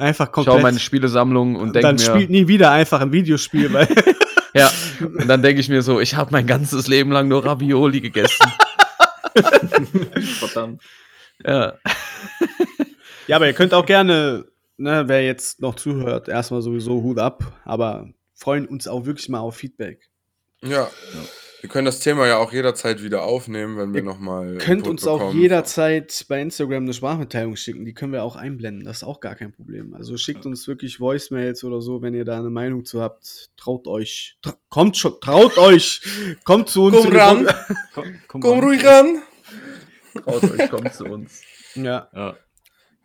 Einfach komplett. Schau meine Spielesammlung und denke mir. Dann spielt nie wieder einfach ein Videospiel, weil. ja, und dann denke ich mir so, ich habe mein ganzes Leben lang nur Ravioli gegessen. Verdammt. Ja. Ja, aber ihr könnt auch gerne ne, wer jetzt noch zuhört, erstmal sowieso Hut ab, aber freuen uns auch wirklich mal auf Feedback. Ja. ja. Wir können das Thema ja auch jederzeit wieder aufnehmen, wenn wir Ihr nochmal. Könnt uns auch jederzeit bei Instagram eine Sprachmitteilung schicken. Die können wir auch einblenden. Das ist auch gar kein Problem. Also schickt uns wirklich Voicemails oder so, wenn ihr da eine Meinung zu habt. Traut euch. Tra kommt schon. Traut euch. Kommt zu uns. Komm ran. Komm, komm Komm ran. ruhig ran. Traut euch, kommt zu uns. Ja. Ja.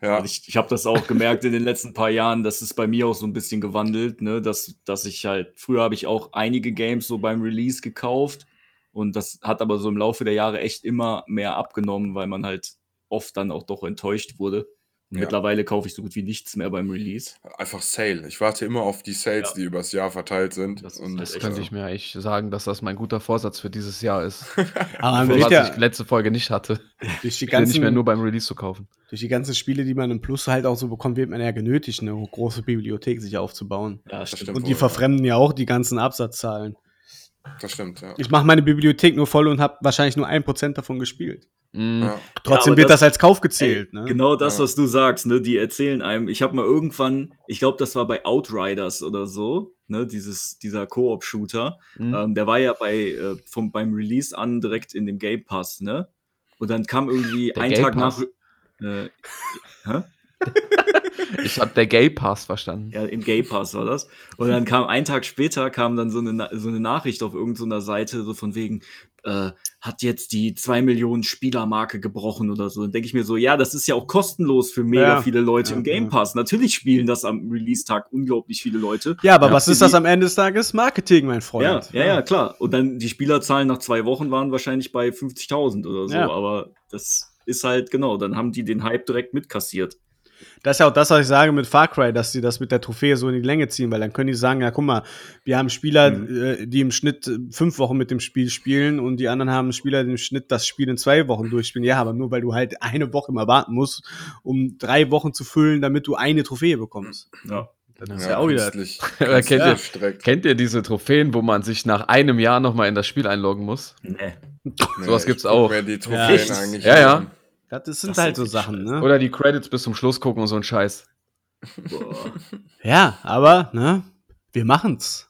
Ja, Und Ich, ich habe das auch gemerkt in den letzten paar Jahren, das ist bei mir auch so ein bisschen gewandelt, ne? dass, dass ich halt, früher habe ich auch einige Games so beim Release gekauft und das hat aber so im Laufe der Jahre echt immer mehr abgenommen, weil man halt oft dann auch doch enttäuscht wurde. Ja. Mittlerweile kaufe ich so gut wie nichts mehr beim Release. einfach Sale. Ich warte immer auf die Sales, Ja. die übers Jahr verteilt sind. Das Und, Das könnte ich mir eigentlich sagen, dass das mein guter Vorsatz für dieses Jahr ist. Aber Was wird ja ich letzte Folge nicht hatte. durch die, Spiele nicht mehr ganzen, nur beim Release zu kaufen. durch die ganzen Spiele, die man im Plus halt auch so bekommt, wird man ja genötigt, eine große Bibliothek sich aufzubauen. Ja, stimmt. Und die verfremden ja auch die ganzen Absatzzahlen. Das stimmt, ja. Ich mache meine Bibliothek nur voll und habe wahrscheinlich nur ein Prozent davon gespielt. Mm, ja. Trotzdem aber wird das- das als Kauf gezählt. Ey, ne? Genau das, Ja. was du sagst, ne? Die erzählen einem. Ich habe mal irgendwann, ich glaube, das war bei Outriders oder so, ne? Dieses, dieser Koop-Shooter. mm. Ähm, der war ja bei, äh, vom, beim Release an direkt in dem Game Pass, ne? Und dann kam irgendwie Der ein Game Tag Pass? nach. Äh, hä? Ich habe der Gay Pass verstanden. Ja, im Gay Pass war das. Und dann kam ein Tag später kam dann so eine, so eine Nachricht auf irgendeiner Seite, so von wegen, äh, hat jetzt die 2 Millionen Spielermarke gebrochen oder so. Dann denke ich mir so, ja, das ist ja auch kostenlos für mega Ja. viele Leute Ja, im Game ja. Pass. Natürlich spielen das am Release-Tag unglaublich viele Leute. Ja, aber Ja, was ist das am Ende des Tages? Marketing, mein Freund. Ja, ja, ja, klar. Und dann die Spielerzahlen nach zwei Wochen waren wahrscheinlich bei 50.000 oder so. Ja. Aber das ist halt, genau, dann haben die den Hype direkt mitkassiert. Das ist ja auch das, was ich sage mit Far Cry, dass sie das mit der Trophäe so in die Länge ziehen, weil dann können die sagen, ja, guck mal, wir haben Spieler, Mhm. äh, die im Schnitt äh, fünf Wochen mit dem Spiel spielen und die anderen haben Spieler, die im Schnitt das Spiel in zwei Wochen durchspielen. Ja, aber nur weil du halt eine Woche immer warten musst, um drei Wochen zu füllen, damit du eine Trophäe bekommst. Ja. Das ist ja auch wieder. kennt ihr-. Kennt ihr diese Trophäen, wo man sich nach einem Jahr nochmal in das Spiel einloggen muss? Nee. Nee, sowas ich gibt's auch. Ja, Trophäen echt? eigentlich Ja, ja. Das sind Das halt so Sachen, ne? Oder die Credits bis zum Schluss gucken und so ein Scheiß. Boah. Ja, aber, ne? Wir machen's.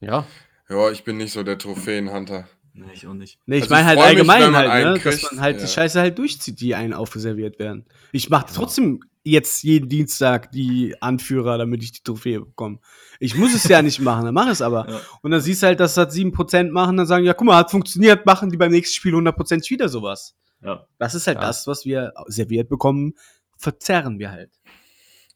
Ja. Ja, ich bin nicht so der Trophäenhunter. Nee, ich auch nicht. Nee, ich Also meine halt mich, allgemein man halt, einen ne? Dass kriegt, man halt ja. die Scheiße halt durchzieht, die einen aufgeserviert werden. Ich mache trotzdem jetzt jeden Dienstag die Anführer, damit ich die Trophäe bekomme. Ich muss es ja nicht machen, dann mach es aber. Ja. Und dann siehst du halt, dass das 7% machen, dann sagen, ja, guck mal, hat funktioniert, machen die beim nächsten Spiel 100% wieder sowas. Ja. Das ist halt Ja. das, was wir serviert bekommen, verzerren wir halt.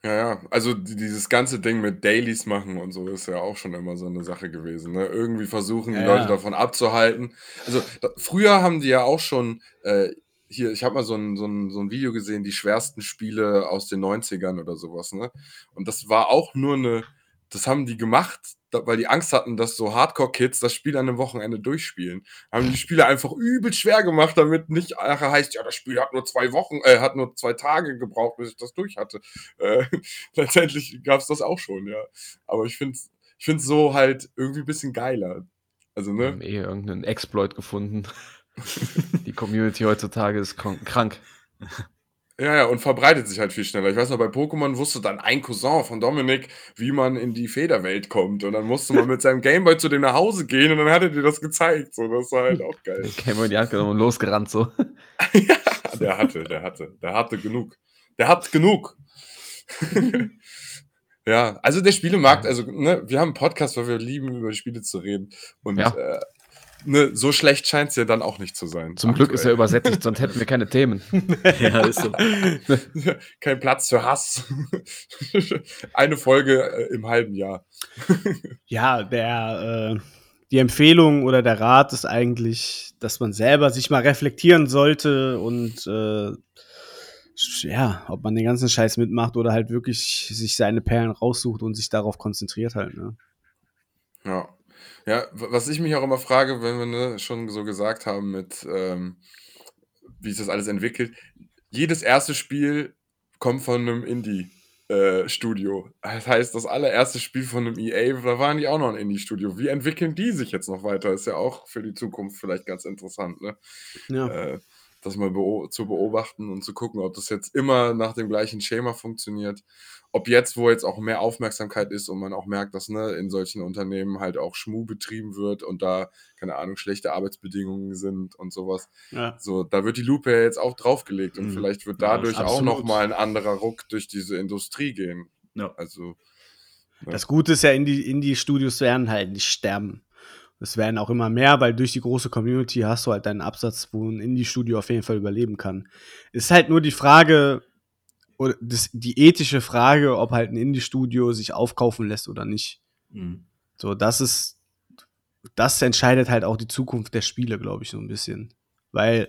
Ja, ja. Also die- dieses ganze Ding mit Dailies machen und so ist ja auch schon immer so eine Sache gewesen. Ne? Irgendwie versuchen die Ja, Leute davon abzuhalten. Also da, früher haben die ja auch schon, äh, hier, ich habe mal so ein, so, ein, so ein Video gesehen, die schwersten Spiele aus den 90ern oder sowas. Ne? Und das war auch nur eine, das haben die gemacht, weil die Angst hatten, dass so Hardcore-Kids das Spiel an einem Wochenende durchspielen. Haben die Spiele einfach übel schwer gemacht, damit nicht nachher heißt, ja, das Spiel hat nur zwei Wochen, äh, hat nur zwei Tage gebraucht, bis ich das durch hatte. Äh, letztendlich gab es das auch schon, ja. Aber ich finde es ich find's so halt irgendwie ein bisschen geiler. Also, Wir ne? haben eh irgendeinen Exploit gefunden. die Community heutzutage ist krank. Ja, ja, und verbreitet sich halt viel schneller. Ich weiß noch, bei Pokémon wusste dann ein Cousin von Dominik, wie man in die Federwelt kommt. Und dann musste man mit seinem Gameboy zu dem nach Hause gehen und dann hat er dir das gezeigt. So, das war halt auch geil. Gameboy in die Hand genommen und losgerannt so. Der hatte, der hatte, der hatte genug. Der hat genug. ja, also der Spielemarkt, also ne, wir haben einen Podcast, weil wir lieben, über Spiele zu reden. Und Ja. äh, ne, so schlecht scheint es ja dann auch nicht zu sein. Zum Glück ist er aktuell. übersättigt, sonst hätten wir keine Themen. ja, ist so. Kein Platz für Hass. Eine Folge äh, im halben Jahr. Ja, der, äh, die Empfehlung oder der Rat ist eigentlich, dass man selber sich mal reflektieren sollte und äh, ja, ob man den ganzen Scheiß mitmacht oder halt wirklich sich seine Perlen raussucht und sich darauf konzentriert halt. Ne? Ja. Ja, w- was ich mich auch immer frage, wenn wir ne, schon so gesagt haben, mit ähm, wie sich das alles entwickelt, jedes erste Spiel kommt von einem Indie-Studio. das heißt, das allererste Spiel von einem EA, da waren die auch noch ein Indie-Studio. Wie entwickeln die sich jetzt noch weiter? Ist ja auch für die Zukunft vielleicht ganz interessant, ne? Ja. Äh, das mal beo zu beobachten und zu gucken, ob das jetzt immer nach dem gleichen Schema funktioniert. Ob jetzt, wo jetzt auch mehr Aufmerksamkeit ist und man auch merkt, dass ne, in solchen Unternehmen halt auch Schmu betrieben wird und da, keine Ahnung, schlechte Arbeitsbedingungen sind und sowas. Ja. So, da wird die Lupe ja jetzt auch draufgelegt und Mhm. vielleicht wird Ja, dadurch auch absolut. nochmal ein anderer Ruck durch diese Industrie gehen. Ja. Also, Das Gute ist ja, Indie- Indie-Studios werden halt nicht sterben. Es werden auch immer mehr, weil durch die große Community hast du halt deinen Absatz, wo ein Indie-Studio auf jeden Fall überleben kann. Es ist halt nur die Frage, oder das, die ethische Frage, ob halt ein Indie-Studio sich aufkaufen lässt oder nicht. Mhm. So, das ist, das entscheidet halt auch die Zukunft der Spiele, glaube ich, so ein bisschen. Weil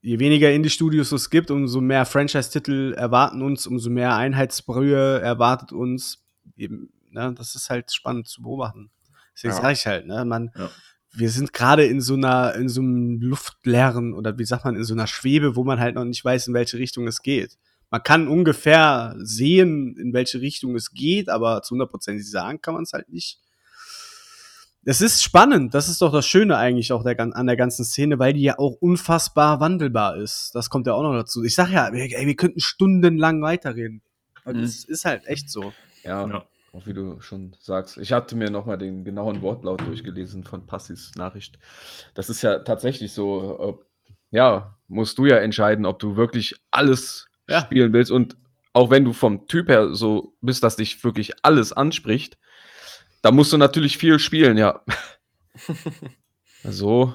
je weniger Indie-Studios es gibt, umso mehr Franchise-Titel erwarten uns, umso mehr Einheitsbrühe erwartet uns. Eben, ne, das ist halt spannend zu beobachten. Deswegen Ja. sage ich halt, ne, man, Ja. wir sind gerade in so einer, in so einem luftleeren oder wie sagt man, in so einer Schwebe, wo man halt noch nicht weiß, in welche Richtung es geht. Man kann ungefähr sehen, in welche Richtung es geht, aber zu 100% sagen kann man es halt nicht. Es ist spannend, das ist doch das Schöne eigentlich auch der, gan- an der ganzen Szene, weil die ja auch unfassbar wandelbar ist. Das kommt ja auch noch dazu. Ich sag ja, ey, wir könnten stundenlang weiterreden. Und Mhm. es ist halt echt so. Ja, Ja. auch wie du schon sagst. Ich hatte mir nochmal den genauen Wortlaut durchgelesen von Passis Nachricht. Das ist ja tatsächlich so, ja, musst du ja entscheiden, ob du wirklich alles Ja. spielen willst. Und auch wenn du vom Typ her so bist, dass dich wirklich alles anspricht, da musst du natürlich viel spielen, ja. so,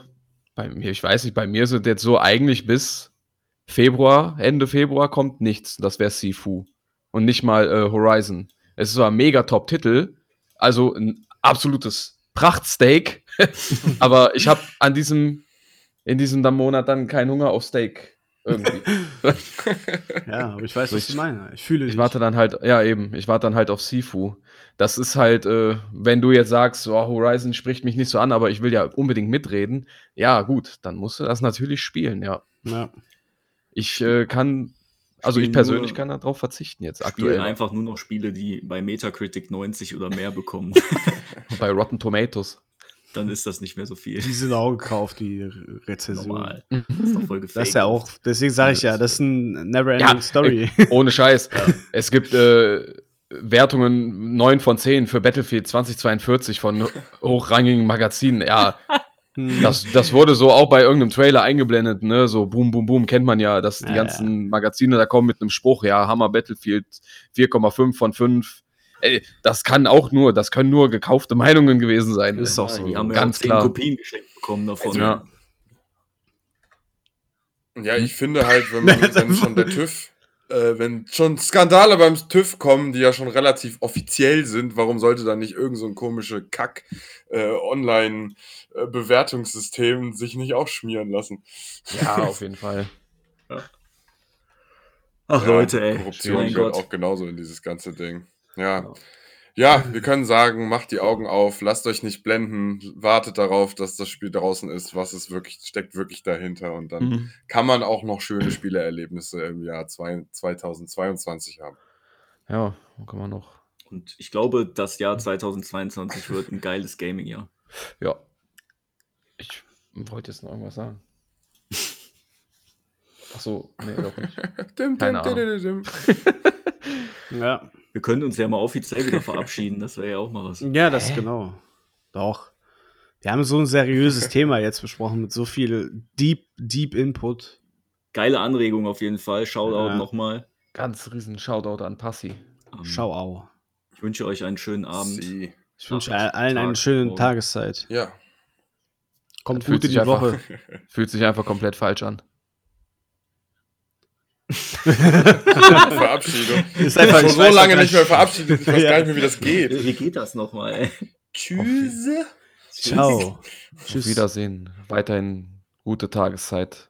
bei mir, ich weiß nicht, bei mir sind jetzt so eigentlich bis Februar, Ende Februar kommt nichts. Das wäre Sifu. Und nicht mal äh, Horizon. Es ist zwar ein mega Top-Titel, also ein absolutes Prachtsteak, aber ich habe an diesem, in diesem dann Monat dann keinen Hunger auf Steak. Irgendwie. Ja, aber ich weiß, was ich- du meinst. Ich fühle Ich dich. warte dann halt, ja eben, ich warte dann halt auf Sifu. Das ist halt, äh, wenn du jetzt sagst, oh, Horizon spricht mich nicht so an, aber ich will ja unbedingt mitreden, ja gut, dann musst du das natürlich spielen, ja. Ja. Ich äh, kann, also ich Spielen persönlich nur- kann darauf verzichten jetzt Aktuell aktuell. einfach nur noch Spiele, die bei Metacritic 90 oder mehr bekommen. Bei Rotten Tomatoes. Dann ist das nicht mehr so viel. Die sind auch gekauft, die Re- Rezession. Normal. Das ist doch voll gefaked. Das ist ja auch, deswegen sage ich ja, das ist ein never-ending Ja, Story. Ohne Scheiß. Es gibt äh, Wertungen 9 von 10 für Battlefield 2042 von hochrangigen Magazinen. Ja, Hm. das, das wurde so auch bei irgendeinem Trailer eingeblendet, ne? So boom, boom, boom, kennt man ja, dass die Ja, ganzen Magazine da kommen mit einem Spruch, ja, Hammer Battlefield 4,5 von 5. Ey, das kann auch nur, das können nur gekaufte Meinungen gewesen sein. Ist doch Ja, so. Die haben ja Ganz auch zehn klar. Kopien geschenkt bekommen davon. Ja. Ja, ich finde halt, wenn, man, wenn schon der TÜV, äh, wenn schon Skandale beim TÜV kommen, die ja schon relativ offiziell sind, warum sollte dann nicht irgend so ein komische Kack äh, Online-Bewertungssystem sich nicht auch schmieren lassen? Ja, auf jeden Fall. Ach Leute, ey. Korruption gehört auch genauso in dieses ganze Ding. Ja. Ja, wir können sagen, macht die Augen auf, lasst euch nicht blenden, wartet darauf, dass das Spiel draußen ist, was es wirklich, steckt wirklich dahinter und dann Mhm. kann man auch noch schöne Spielerlebnisse im Jahr zwei, 2022 haben. Ja, kann man noch. Und ich glaube, das Jahr 2022 wird ein geiles Gaming-Jahr. Ja. Ich wollte jetzt noch irgendwas sagen. Ach so, nee, doch nicht. Keine Ahnung. dim, dim, dim. Ja. Wir können uns ja mal offiziell wieder verabschieden, das wäre ja auch mal was. ja, das genau. Doch. Wir haben so ein seriöses Thema jetzt besprochen mit so viel Deep, Deep Input. Geile Anregung auf jeden Fall. Shoutout Ja. nochmal. Ganz riesen Shoutout an Passi. Ähm, Schau au. Ich wünsche euch einen schönen Abend. Sie. Ich wünsche Nacht, allen eine Tag, schöne Morgen. Tageszeit. Ja. Kommt Fühlt gut in sich die einfach- Woche. Fühlt sich einfach komplett falsch an. Verabschiedung. Ist einfach- Schon ich so weiß lange nicht mehr verabschiedet. Ich weiß Ja. gar nicht mehr, wie das geht. Wie geht das nochmal? Tschüss. Ciao. Auf Wiedersehen. Weiterhin gute Tageszeit.